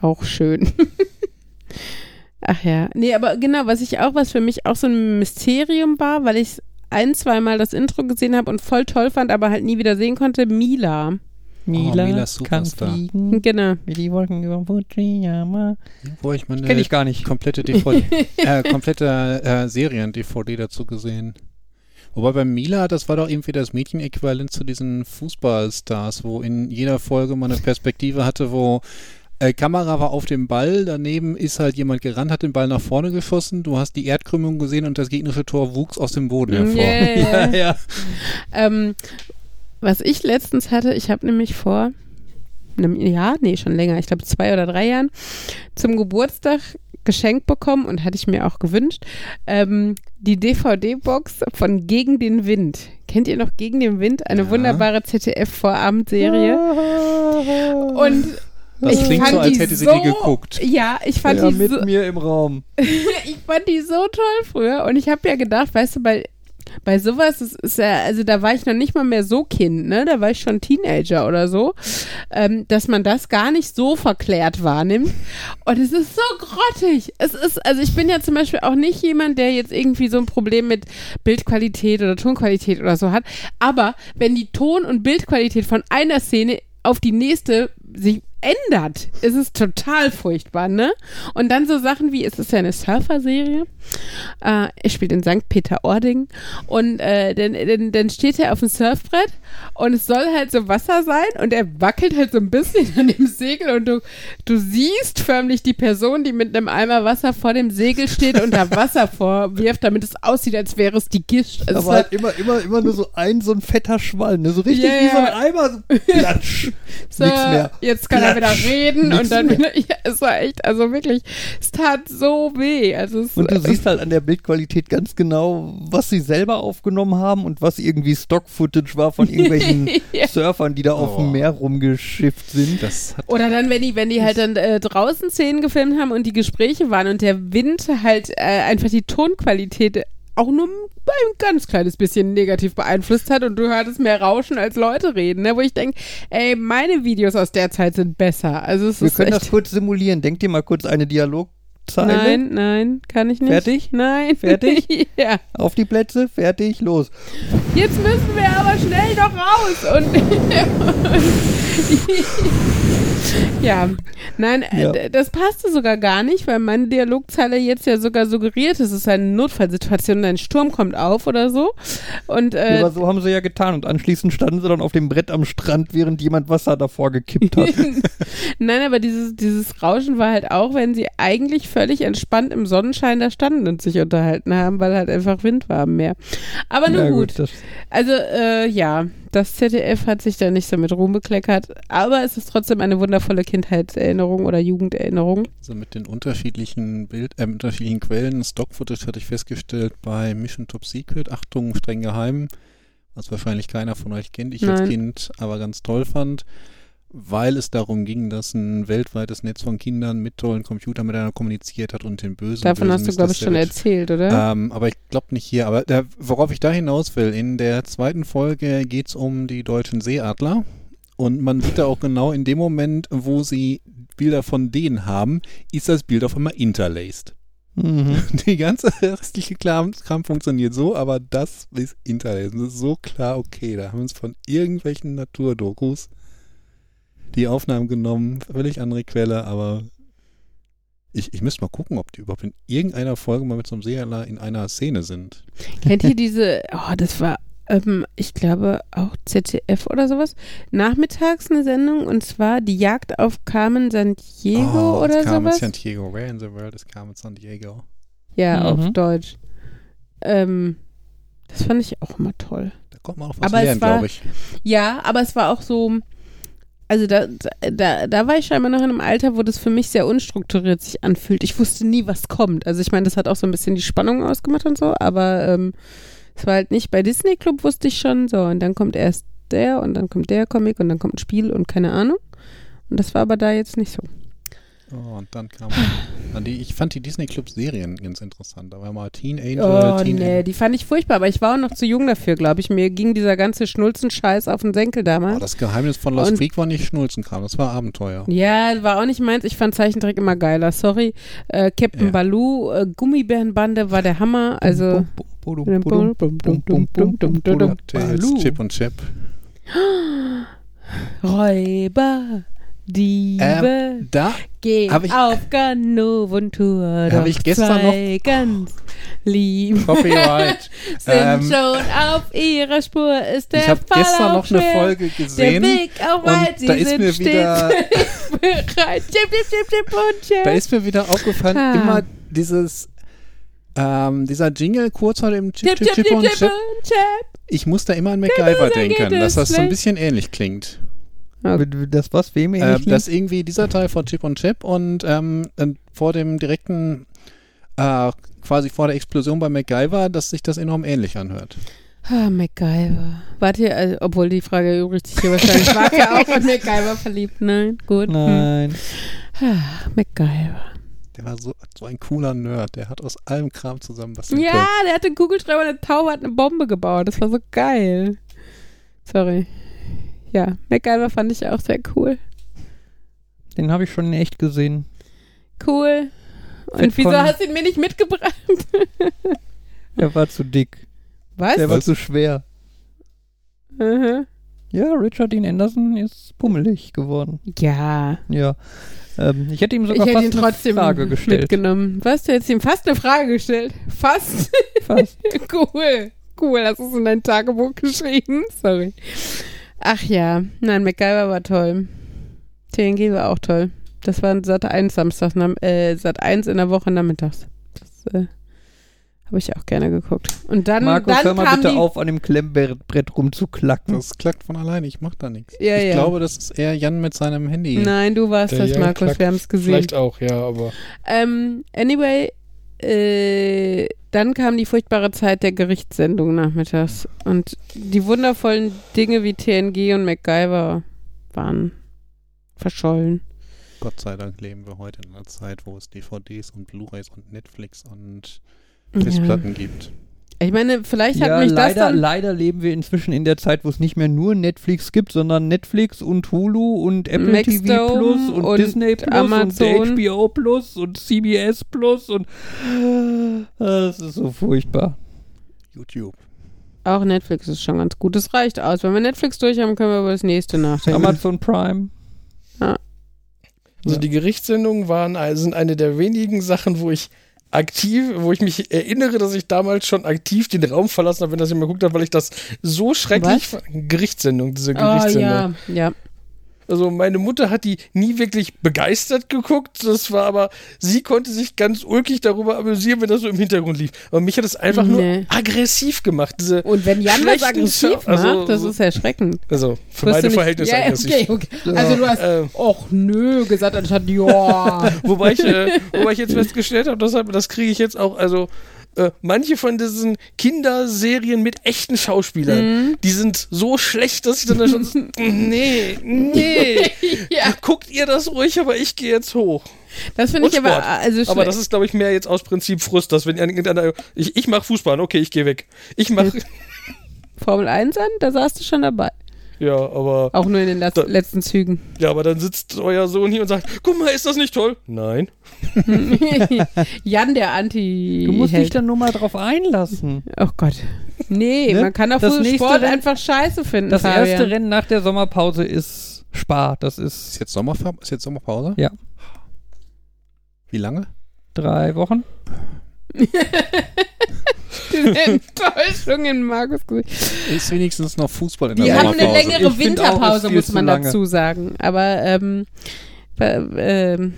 auch schön. Ach ja, nee, aber genau, was ich auch, was für mich auch so ein Mysterium war, weil ich ein, zweimal das Intro gesehen habe und voll toll fand, aber halt nie wieder sehen konnte, Mila. Mila, Mila kann Superstar. fliegen, Genau. wie die Wolken über Fujiyama. Wo ich meine Kenn ich gar nicht. komplette DVD, äh, komplette äh, Serien-DVD dazu gesehen. Wobei bei Mila, das war doch irgendwie das Mädchen-Äquivalent zu diesen Fußballstars, wo in jeder Folge man eine Perspektive hatte, wo äh, Kamera war auf dem Ball, daneben ist halt jemand gerannt, hat den Ball nach vorne geschossen, du hast die Erdkrümmung gesehen und das gegnerische Tor wuchs aus dem Boden hervor. Yeah. Ja, ja. Ähm, was ich letztens hatte, ich habe nämlich vor einem Jahr, nee, schon länger, ich glaube zwei oder drei Jahren, zum Geburtstag geschenkt bekommen und hatte ich mir auch gewünscht, ähm, die DVD-Box von Gegen den Wind. Kennt ihr noch Gegen den Wind? Eine Ja. wunderbare ZDF-Vorabendserie. Und Das ich klingt fand so, als die hätte sie so, die geguckt. Ja, ich fand ja, die mit so, mir im Raum. ich fand die so toll früher und ich habe ja gedacht, weißt du, bei, bei sowas ist, ist ja, also da war ich noch nicht mal mehr so Kind, ne? Da war ich schon Teenager oder so, ähm, dass man das gar nicht so verklärt wahrnimmt. Und es ist so grottig. Es ist, also ich bin ja zum Beispiel auch nicht jemand, der jetzt irgendwie so ein Problem mit Bildqualität oder Tonqualität oder so hat. Aber wenn die Ton- und Bildqualität von einer Szene auf die nächste sich ändert, ist es total furchtbar, ne? Und dann so Sachen wie, es ist ja eine Surfer-Serie, äh, er spielt in St. Peter-Ording und äh, dann, dann, dann steht er auf dem Surfbrett und es soll halt so Wasser sein und er wackelt halt so ein bisschen an dem Segel und du, du siehst förmlich die Person, die mit einem Eimer Wasser vor dem Segel steht und da Wasser vorwirft, damit es aussieht, als wäre es die Gischt. Es ist Aber halt immer, immer, immer nur so ein, so ein fetter Schwall, ne? So richtig Ja, wie so ein. Eimer, so platsch. so, Nix mehr. jetzt kann er wieder Platsch. reden Nix und dann wieder, ja, es war echt, also wirklich, es tat so weh. Also es, Und du siehst halt an der Bildqualität ganz genau, was sie selber aufgenommen haben und was irgendwie Stock-Footage war von irgendwelchen Ja. Surfern, die da auf dem Meer rumgeschifft sind. Oder dann, wenn die, wenn die halt dann äh, draußen Szenen gefilmt haben und die Gespräche waren und der Wind halt äh, einfach die Tonqualität auch nur ein ganz kleines bisschen negativ beeinflusst hat und du hörtest mehr Rauschen als Leute reden, ne? wo ich denke, ey, meine Videos aus der Zeit sind besser. Also es Wir ist können echt, das kurz simulieren. Denk dir mal kurz eine Dialogzeile. Nein, nein, kann ich nicht. Fertig? Nein. Fertig? ja. Auf die Plätze, fertig, los. Jetzt müssen wir aber schnell noch raus. Und, ja, nein, äh, Ja. das passte sogar gar nicht, weil meine Dialogzeile jetzt ja sogar suggeriert, es ist eine Notfallsituation, ein Sturm kommt auf oder so. Und Ja, äh, aber so haben sie ja getan und anschließend standen sie dann auf dem Brett am Strand, während jemand Wasser davor gekippt hat. nein, aber dieses, dieses Rauschen war halt auch, wenn sie eigentlich völlig entspannt im Sonnenschein da standen und sich unterhalten haben, weil halt einfach Wind war am Meer. Aber nun Ja, gut. das, Also, äh, ja, das ZDF hat sich da nicht so mit Ruhm bekleckert, aber es ist trotzdem eine wundervolle Kindheitserinnerung oder Jugenderinnerung. Also mit den unterschiedlichen Bild, äh, unterschiedlichen Quellen, Stock-Footage hatte ich festgestellt bei Mission Top Secret, Achtung, streng geheim, was wahrscheinlich keiner von euch kennt, ich als Nein. Kind aber ganz toll fand, weil es darum ging, dass ein weltweites Netz von Kindern mit tollen Computern miteinander kommuniziert hat und den bösen Davon bösen hast du, glaube ich, schon erzählt, oder? Ähm, aber ich glaube nicht hier. Aber da, worauf ich da hinaus will, in der zweiten Folge geht es um die deutschen Seeadler. Und man sieht da auch genau in dem Moment, wo sie Bilder von denen haben, ist das Bild auf einmal interlaced. mhm. Die ganze restliche Kram, Kram funktioniert so, aber das ist interlaced. Das ist so klar, okay, da haben wir uns von irgendwelchen Naturdokus die Aufnahmen genommen, völlig andere Quelle, aber ich, ich müsste mal gucken, ob die überhaupt in irgendeiner Folge mal mit so einem Seeadler in einer Szene sind. Kennt ihr diese, oh, das war, ähm, ich glaube, auch ZDF oder sowas, nachmittags eine Sendung und zwar die Jagd auf Carmen Sandiego Oh, oder Carmen sowas? Sandiego. Where in the world is Carmen Sandiego? Ja, Mhm. auf Deutsch. Ähm, das fand ich auch immer toll. Da kommt man auch was Aber lernen, glaube ich. Ja, aber es war auch so, also da, da, da war ich scheinbar noch in einem Alter, wo das für mich sehr unstrukturiert sich anfühlt. Ich wusste nie, was kommt. Also ich meine, das hat auch so ein bisschen die Spannung ausgemacht und so, aber ähm, es war halt nicht, bei Disney Club wusste ich schon so und dann kommt erst der und dann kommt der Comic und dann kommt ein Spiel und keine Ahnung. Und das war aber da jetzt nicht so. Oh, und dann kam dann die, ich fand die Disney Club Serien ganz interessant. Da war mal Teen Angel. Oh, Teen nee, Angel. die fand ich furchtbar, aber ich war auch noch zu jung dafür, glaube ich. Mir ging dieser ganze Schnulzen-Scheiß auf den Senkel damals. Oh, das Geheimnis von Lost Creek war nicht Schnulzenkram, das war Abenteuer. Ja, war auch nicht meins. Ich fand Zeichentrick immer geiler, sorry. Äh, Captain ja. Baloo, äh, Gummibärenbande war der Hammer, also Chip und Chip. Räuber, Diebe, Ähm, da gehen hab ich- auf Ganoventour. Hab ich gestern zwei ganz lieb. Copyright. Sind Ähm, schon auf ihrer Spur, ist der ich habe gestern noch eine. Folge Der gesehen. Weg auch und weit, sie da ist sind mir wieder- bereit. Und. Da ist mir wieder aufgefallen, Ah. immer dieses ähm, dieser Jingle kurz vor dem Chip, Chip, Chip, chip, Chip, und chip, Chip. und. Ich muss da immer an MacGyver denken, dass das so ein bisschen ähnlich klingt. Das was, wem Äh, ähnlich dass irgendwie dieser Teil von Chip und Chip und ähm, und vor dem direkten, äh, quasi vor der Explosion bei MacGyver, dass sich das enorm ähnlich anhört. Ah, MacGyver. Warte, also, obwohl die Frage erübrigt sich hier wahrscheinlich. War ja auch in MacGyver verliebt. Nein, gut. Nein. Hm. Ah, MacGyver. Der war so, so ein cooler Nerd, der hat aus allem Kram zusammen was. Ja, der hatte einen Kugelschreiber und eine Taube hat eine Bombe gebaut. Das war so geil. Sorry. Ja, MacGyver fand ich auch sehr cool. Den habe ich schon in echt gesehen. Cool. Und Fett wieso hast du ihn mir nicht mitgebracht? Der war zu dick. Was? Der war zu schwer. Mhm. Ja, Richard Dean Anderson ist pummelig geworden. Ja. Ja. Ähm, ich hätte ihm Ich sogar hätte fast eine Frage gestellt. mitgenommen. Was? Du hättest ihm fast eine Frage gestellt? Fast? Fast. cool. Cool, hast du es in dein Tagebuch geschrieben? Sorry. Ach ja. Nein, MacGyver war toll. TNG war auch toll. Das war Sat 1 Samstag, äh, Sat 1 in der Woche nachmittags. Das äh, habe ich auch gerne geguckt. Und dann, Markus, dann hör mal kam bitte die, auf, an dem Klemmbrett rumzuklacken. Das klackt von alleine, ich mach da nichts. Ja, ich ja. glaube, das ist eher Jan mit seinem Handy. Nein, du warst Der das, Jan Markus. Wir haben es gesehen. Vielleicht auch, ja, aber Ähm, anyway, äh, dann kam die furchtbare Zeit der Gerichtssendung nachmittags. Und die wundervollen Dinge wie TNG und MacGyver waren verschollen. Gott sei Dank leben wir heute in einer Zeit, wo es DVDs und Blu-rays und Netflix und Ja. Festplatten gibt. Ich meine, vielleicht hat Ja, mich das leider, dann... leider leben wir inzwischen in der Zeit, wo es nicht mehr nur Netflix gibt, sondern Netflix und Hulu und Apple TV Maxdome Plus und, und Disney Plus Amazon. und HBO Plus und CBS Plus und das ist so furchtbar. YouTube. Auch Netflix ist schon ganz gut. Das reicht aus. Wenn wir Netflix durch haben, können wir über das nächste nachdenken. Amazon Prime. Also Ja. die Gerichtssendungen waren, äh, sind eine der wenigen Sachen, wo ich aktiv, wo ich mich erinnere, dass ich damals schon aktiv den Raum verlassen habe, wenn das jemand geguckt hat, weil ich das so schrecklich Was? Gerichtssendung, diese Oh Gerichtssendung. ja, ja. Also meine Mutter hat die nie wirklich begeistert geguckt. Das war aber, sie konnte sich ganz ulkig darüber amüsieren, wenn das so im Hintergrund lief. Aber mich hat es einfach Nee. nur aggressiv gemacht. Diese, Und wenn Jan das aggressiv also- macht, das ist erschreckend. also für meine Verhältnisse ja, aggressiv. okay, okay. Also du hast, Äh, och nö, gesagt anstatt ja. Wobei ich, äh, wobei ich jetzt festgestellt habe, deshalb, das kriege ich jetzt auch, also äh, manche von diesen Kinderserien mit echten Schauspielern, Mhm. die sind so schlecht, dass ich dann da schon nee, nee, ja, guckt ihr das ruhig, aber ich gehe jetzt hoch. das finde ich aber, also Aber das ist, glaube ich, mehr jetzt aus Prinzip Frust, dass wenn irgendeiner, ich, ich mache Fußball, okay, ich gehe weg. Ich mache, Formel 1 an, da saßt du schon dabei. Ja, aber, Auch nur in den Latz- Da- letzten Zügen. ja, aber dann sitzt euer Sohn hier und sagt, guck mal, ist das nicht toll? Nein. Jan, der Anti. Du musst dich dann nur mal drauf einlassen. Oh Gott. Nee, Ne? man kann auch Das nächste Sport Rennen- einfach scheiße finden. Das Fabian. erste Rennen nach der Sommerpause ist Spa. Das Ist ist jetzt, Sommerfa ist jetzt Sommerpause? Ja. Wie lange? drei Wochen. Diese Enttäuschung in Markus Gesicht. Ist wenigstens noch Fußball in Die der haben eine längere Winterpause, muss man dazu sagen. Aber, ähm, äh, ähm,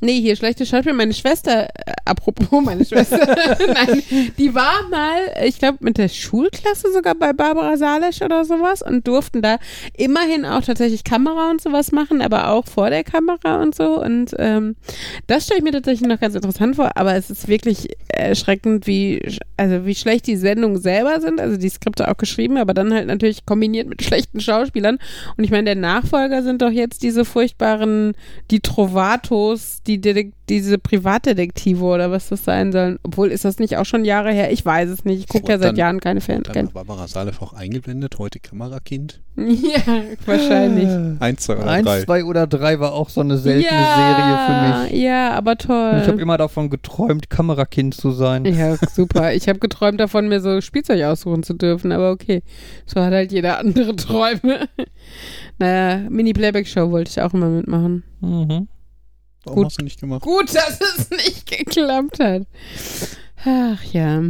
nee, hier schlechte Schauspiel. Meine Schwester, äh, apropos meine Schwester, nein, die war mal, ich glaube, mit der Schulklasse sogar bei Barbara Salesch oder sowas und durften da immerhin auch tatsächlich Kamera und sowas machen, aber auch vor der Kamera und so. Und ähm, das stelle ich mir tatsächlich noch ganz interessant vor, aber es ist wirklich erschreckend, wie, also wie schlecht die Sendungen selber sind, also die Skripte auch geschrieben, aber dann halt natürlich kombiniert mit schlechten Schauspielern. Und ich meine, der Nachfolger sind doch jetzt diese furchtbaren, die Trovatos, die Detek diese Privatdetektive oder was das sein sollen. Obwohl, ist das nicht auch schon Jahre her? Ich weiß es nicht. Ich gucke ja seit dann- Jahren keine Fan. Dann war Barbara Salesch auch eingeblendet, heute Kamerakind. ja, wahrscheinlich. Eins, zwei oder Eins, drei. zwei oder drei war auch so eine seltene ja, Serie für mich. Ja, aber toll. Ich habe immer davon geträumt, Kamerakind zu sein. Ja, super. Ich habe geträumt davon, mir so Spielzeug aussuchen zu dürfen, aber okay. So hat halt jeder andere Träume. naja, Mini-Playback-Show wollte ich auch immer mitmachen. Mhm. Warum Gut. hast du nicht gemacht? Gut, dass es nicht geklappt hat. Ach ja.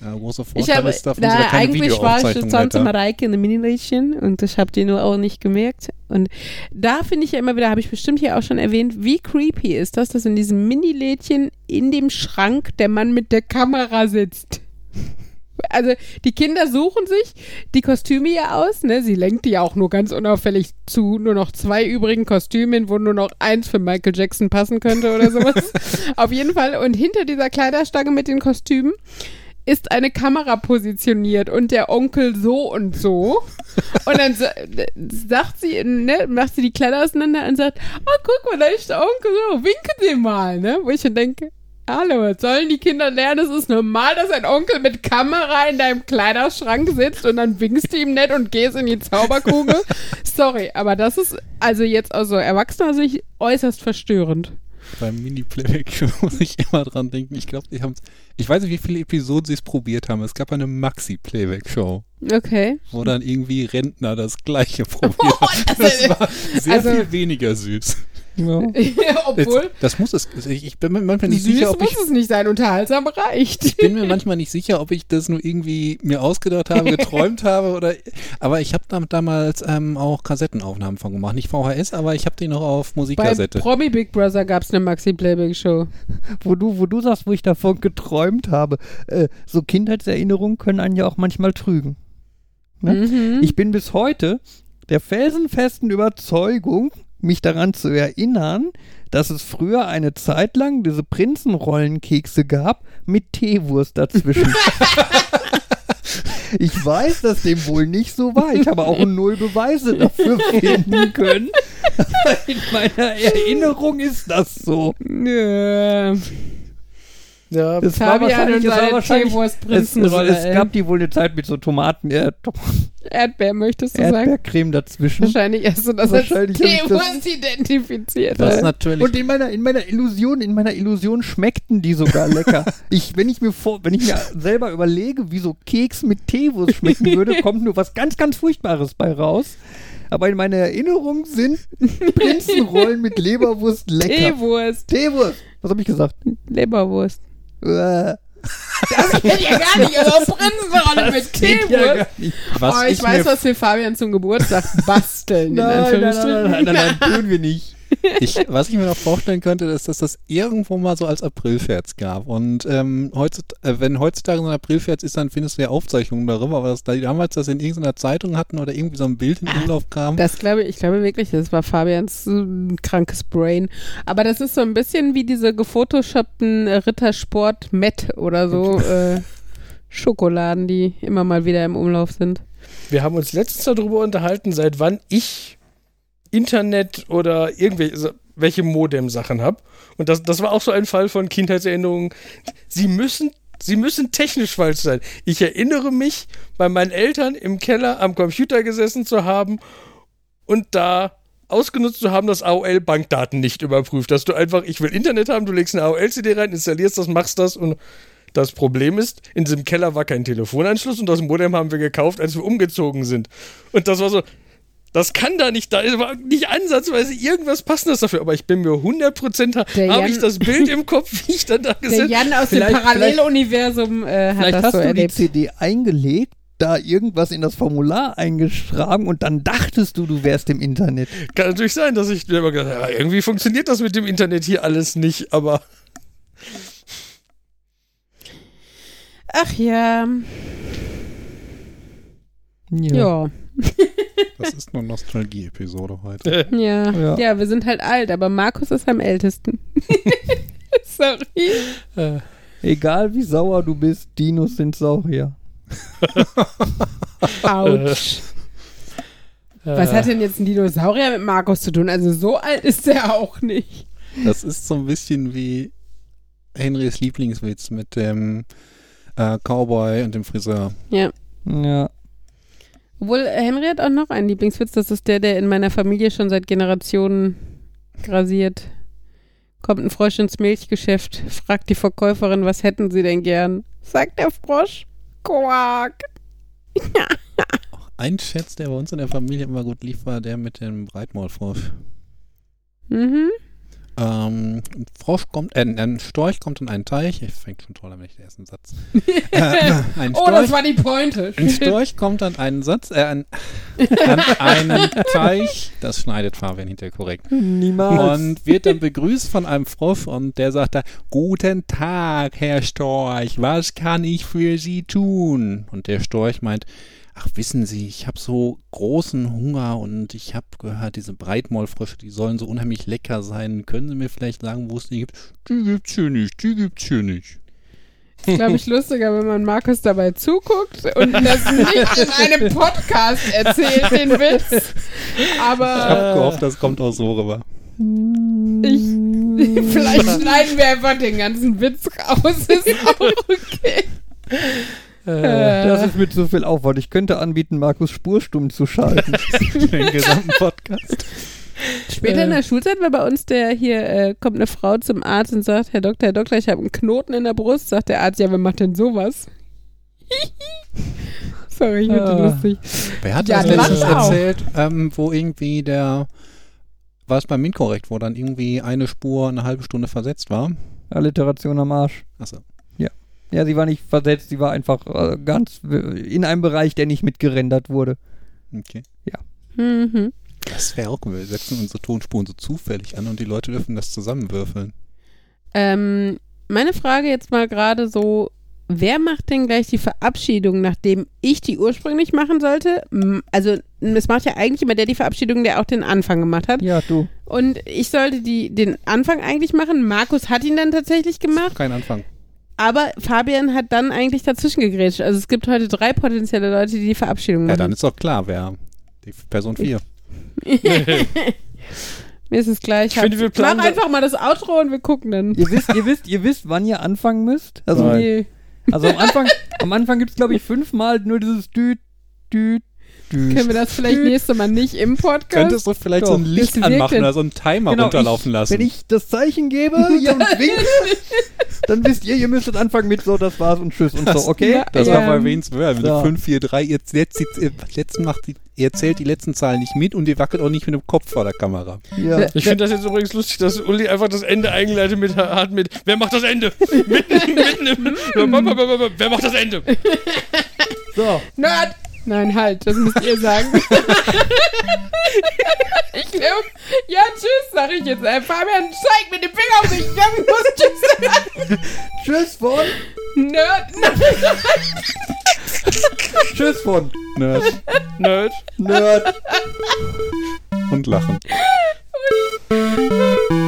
Ja, großer Ich Vorteil habe, ist, darf na, keine eigentlich war ich weiter. immer Reike in der Mini-Lädchen und ich habe die nur auch nicht gemerkt. Und da finde ich ja immer wieder, habe ich bestimmt hier auch schon erwähnt, wie creepy ist das, dass in diesem Mini-Lädchen in dem Schrank der Mann mit der Kamera sitzt. Also die Kinder suchen sich die Kostüme ja aus, ne? Sie lenkt die ja auch nur ganz unauffällig zu nur noch zwei übrigen Kostümen, wo nur noch eins für Michael Jackson passen könnte oder sowas. Auf jeden Fall. Und hinter dieser Kleiderstange mit den Kostümen ist eine Kamera positioniert und der Onkel so und so. Und dann sa sagt sie, ne, macht sie die Kleider auseinander und sagt, oh, guck mal, da ist der Onkel so, winke dem mal, ne? Wo ich dann denke, hallo, sollen die Kinder lernen, es ist normal, dass ein Onkel mit Kamera in deinem Kleiderschrank sitzt und dann winkst du ihm nett und gehst in die Zauberkugel? Sorry, aber das ist also jetzt aus so erwachsener Sicht äußerst verstörend. Beim Mini-Playback muss ich immer dran denken. Ich glaube, die haben Ich weiß nicht, wie viele Episoden sie es probiert haben. Es gab eine Maxi-Playback-Show, Okay. wo dann irgendwie Rentner das gleiche probiert haben. das Das ist- war sehr also- viel weniger süß. Ja. Obwohl, Jetzt, das muss es. Ich, bin mir manchmal nicht süß sicher, ob muss ich es nicht sein, unterhaltsam reicht. Ich bin mir manchmal nicht sicher, ob ich das nur irgendwie mir ausgedacht habe, geträumt habe oder. Aber ich habe damals ähm, auch Kassettenaufnahmen von gemacht. Nicht VHS, aber ich habe die noch auf Bei Musikkassette. Promi Big Brother gab es eine Maxi-Playback-Show. Wo du, wo du sagst, wo ich davon geträumt habe. Äh, so Kindheitserinnerungen können einen ja auch manchmal trügen. Ne? Mhm. Ich bin bis heute der felsenfesten Überzeugung, mich daran zu erinnern, dass es früher eine Zeit lang diese Prinzenrollenkekse gab mit Teewurst dazwischen. ich weiß, dass dem wohl nicht so war. Ich habe auch null Beweise dafür finden können. In meiner Erinnerung ist das so. Ja. Ja, Es war Fabian wahrscheinlich, und seine wahrscheinlich es, es, Teewurst-Prinzenrolle. es gab die wohl eine Zeit mit so Tomaten, äh, Tom- Erdbeer, möchtest du sagen? Erdbeercreme dazwischen. Wahrscheinlich hast du das Wahrscheinlich als hab ich das- Teewurst identifiziert. Das ist natürlich. Und in meiner, in meiner Illusion, in meiner Illusion schmeckten die sogar lecker. Ich, wenn ich mir vor, wenn ich mir selber überlege, wie so Keks mit Teewurst schmecken würde, kommt nur was ganz, ganz Furchtbares bei raus. Aber in meiner Erinnerung sind Prinzenrollen mit Leberwurst lecker. Teewurst. Teewurst. Was habe ich gesagt? Leberwurst. Das geht ja gar nicht. Also Prinzenrolle mit geht ja oh, ich, weiß, mir, was wir Fabian zum Geburtstag basteln. in Nein, nein, nein, nein, nein, nein, tun wir nicht. Ich, was ich mir noch vorstellen könnte, ist, dass das irgendwo mal so als Aprilscherz gab. Und ähm, heutzutage, äh, wenn heutzutage so ein Aprilscherz ist, dann findest du ja Aufzeichnungen darüber. Aber dass da die damals das in irgendeiner Zeitung hatten oder irgendwie so ein Bild in Umlauf kam. Das glaube ich, ich glaube wirklich, das war Fabians äh, krankes Brain. Aber das ist so ein bisschen wie diese gefotoshoppten äh, Rittersport Met oder so äh, Schokoladen, die immer mal wieder im Umlauf sind. wir haben uns letztens darüber unterhalten, seit wann ich Internet oder irgendwelche welche Modem-Sachen habe. Und das, das war auch so ein Fall von Kindheitserinnerungen. Sie müssen, sie müssen technisch falsch sein. Ich erinnere mich, bei meinen Eltern im Keller am Computer gesessen zu haben und da ausgenutzt zu haben, dass AOL Bankdaten nicht überprüft. Dass du einfach, ich will Internet haben, du legst eine AOL-CD rein, installierst das, machst das und das Problem ist, in diesem Keller war kein Telefonanschluss und das Modem haben wir gekauft, als wir umgezogen sind. Und das war so, das kann da nicht, da war nicht ansatzweise irgendwas Passendes dafür, aber ich bin mir 100% ha- Der habe ich das Bild im Kopf, wie ich dann da Der gesessen Jan aus Vielleicht- dem Paralleluniversum äh, hat Vielleicht das hast so du erlebt. die CD eingelegt, da irgendwas in das Formular eingeschrieben und dann dachtest du, du wärst im Internet. Kann natürlich sein, dass ich mir immer gedacht habe, ja, irgendwie funktioniert das mit dem Internet hier alles nicht, aber Ach ja, ja, Das ist nur Nostalgie-Episode heute. ja, Ja. ja. wir sind halt alt, aber Markus ist am ältesten. Sorry. äh, Egal wie sauer du bist, Dinos sind Saurier. Autsch. Was hat denn jetzt ein Dinosaurier mit Markus zu tun? Also so alt ist er auch nicht. Das ist so ein bisschen wie Henrys Lieblingswitz mit dem äh, Cowboy und dem Friseur. Ja. Ja. Obwohl, äh, Henry hat auch noch einen Lieblingswitz. Das ist der, der in meiner Familie schon seit Generationen grasiert. Kommt ein Frosch ins Milchgeschäft, fragt die Verkäuferin, was hätten sie denn gern? Sagt der Frosch, Quark. Ein Schätz, der bei uns in der Familie immer gut lief, war der mit dem Breitmaulfrosch. Mhm. Ähm, ein Frosch kommt, äh, ein Storch kommt in einen Teich. Ich fängt schon toll an, wenn ich den ersten Satz. äh, ein Oh, das Storch, war die Pointe. ein Storch kommt an einen Satz, äh, an, an einen Teich. Das schneidet Fabian hinterher korrekt. Niemals. Und wird dann begrüßt von einem Frosch und der sagt da, Guten Tag, Herr Storch, was kann ich für Sie tun? Und der Storch meint, ach wissen Sie, ich habe so großen Hunger und ich habe gehört, diese Breitmaulfrösche, die sollen so unheimlich lecker sein. Können Sie mir vielleicht sagen, wo es die gibt? Die gibt's hier nicht, die gibt's hier nicht. ist, glaube ich, lustiger, wenn man Markus dabei zuguckt und das nicht in einem Podcast erzählt, den Witz. Ich Aber habe gehofft, das kommt auch so rüber. ich, vielleicht schneiden wir einfach den ganzen Witz raus. Ist auch okay. äh, Das ist mit so viel Aufwand. Ich könnte anbieten, Markus Spurstumm zu schalten. Den gesamten Podcast. Später in der Schulzeit war bei uns der hier, äh, kommt eine Frau zum Arzt und sagt, Herr Doktor, Herr Doktor, ich habe einen Knoten in der Brust. Sagt der Arzt, ja, wer macht denn sowas? Sorry, ich finde Ah. lustig. Wer hat Ja, das letztens erzählt, ähm, wo irgendwie der, war es beim Minkorrekt, wo dann irgendwie eine Spur eine halbe Stunde versetzt war? Alliteration am Arsch. Achso. Ja, sie war nicht versetzt, sie war einfach äh, ganz äh, in einem Bereich, der nicht mitgerendert wurde. Okay. Mhm. Das wäre auch cool. Wir setzen unsere Tonspuren so zufällig an und die Leute dürfen das zusammenwürfeln. Ähm, meine Frage jetzt mal gerade so, wer macht denn gleich die Verabschiedung, nachdem ich die ursprünglich machen sollte? Also, es macht ja eigentlich immer der die Verabschiedung, der auch den Anfang gemacht hat. Ja, du. Und ich sollte die, den Anfang eigentlich machen. Markus hat ihn dann tatsächlich gemacht. Kein Anfang. Aber Fabian hat dann eigentlich dazwischen gegrätscht. Also es gibt heute drei potenzielle Leute, die die Verabschiedung Ja, machen. dann ist doch klar, wer die Person 4. Mir ist es gleich. Ich finde, wir planen Mach einfach mal das Outro und wir gucken dann. Ihr wisst, ihr wisst, ihr wisst, wann ihr anfangen müsst. Also. Nee. also am Anfang, am Anfang gibt es, glaube ich, fünfmal nur dieses Düt, Düt. Können wir das vielleicht Düt. nächste Mal nicht im Podcast? Könntest du vielleicht so ein Doch. Licht Das anmachen oder so einen Timer Genau, runterlaufen ich, lassen? Wenn ich das Zeichen gebe, ihr uns winkt, dann wisst ihr, ihr müsstet anfangen mit so, das war's und tschüss und Das- so, okay? Ja. das Ja. war bei Wayne's World. So. 5, 4, 3, ihr, letzt, ihr, letzten macht die, ihr zählt die letzten Zahlen nicht mit und ihr wackelt auch nicht mit dem Kopf vor der Kamera. Ja. Ich finde das jetzt übrigens lustig, dass Uli einfach das Ende eingeleitet mit, hat mit Wer macht das Ende? mitten, mitten im. Wer macht das Ende? So, Nerd! Nein, halt, das müsst ihr sagen. ich glaube, ja, tschüss, sag ich jetzt. Äh, Fabian, zeig mit dem Finger auf mich. Ich glaub, ich muss tschüss sagen. tschüss von, Nerd. tschüss von, Nerd Nerd. Nerd. und lachen.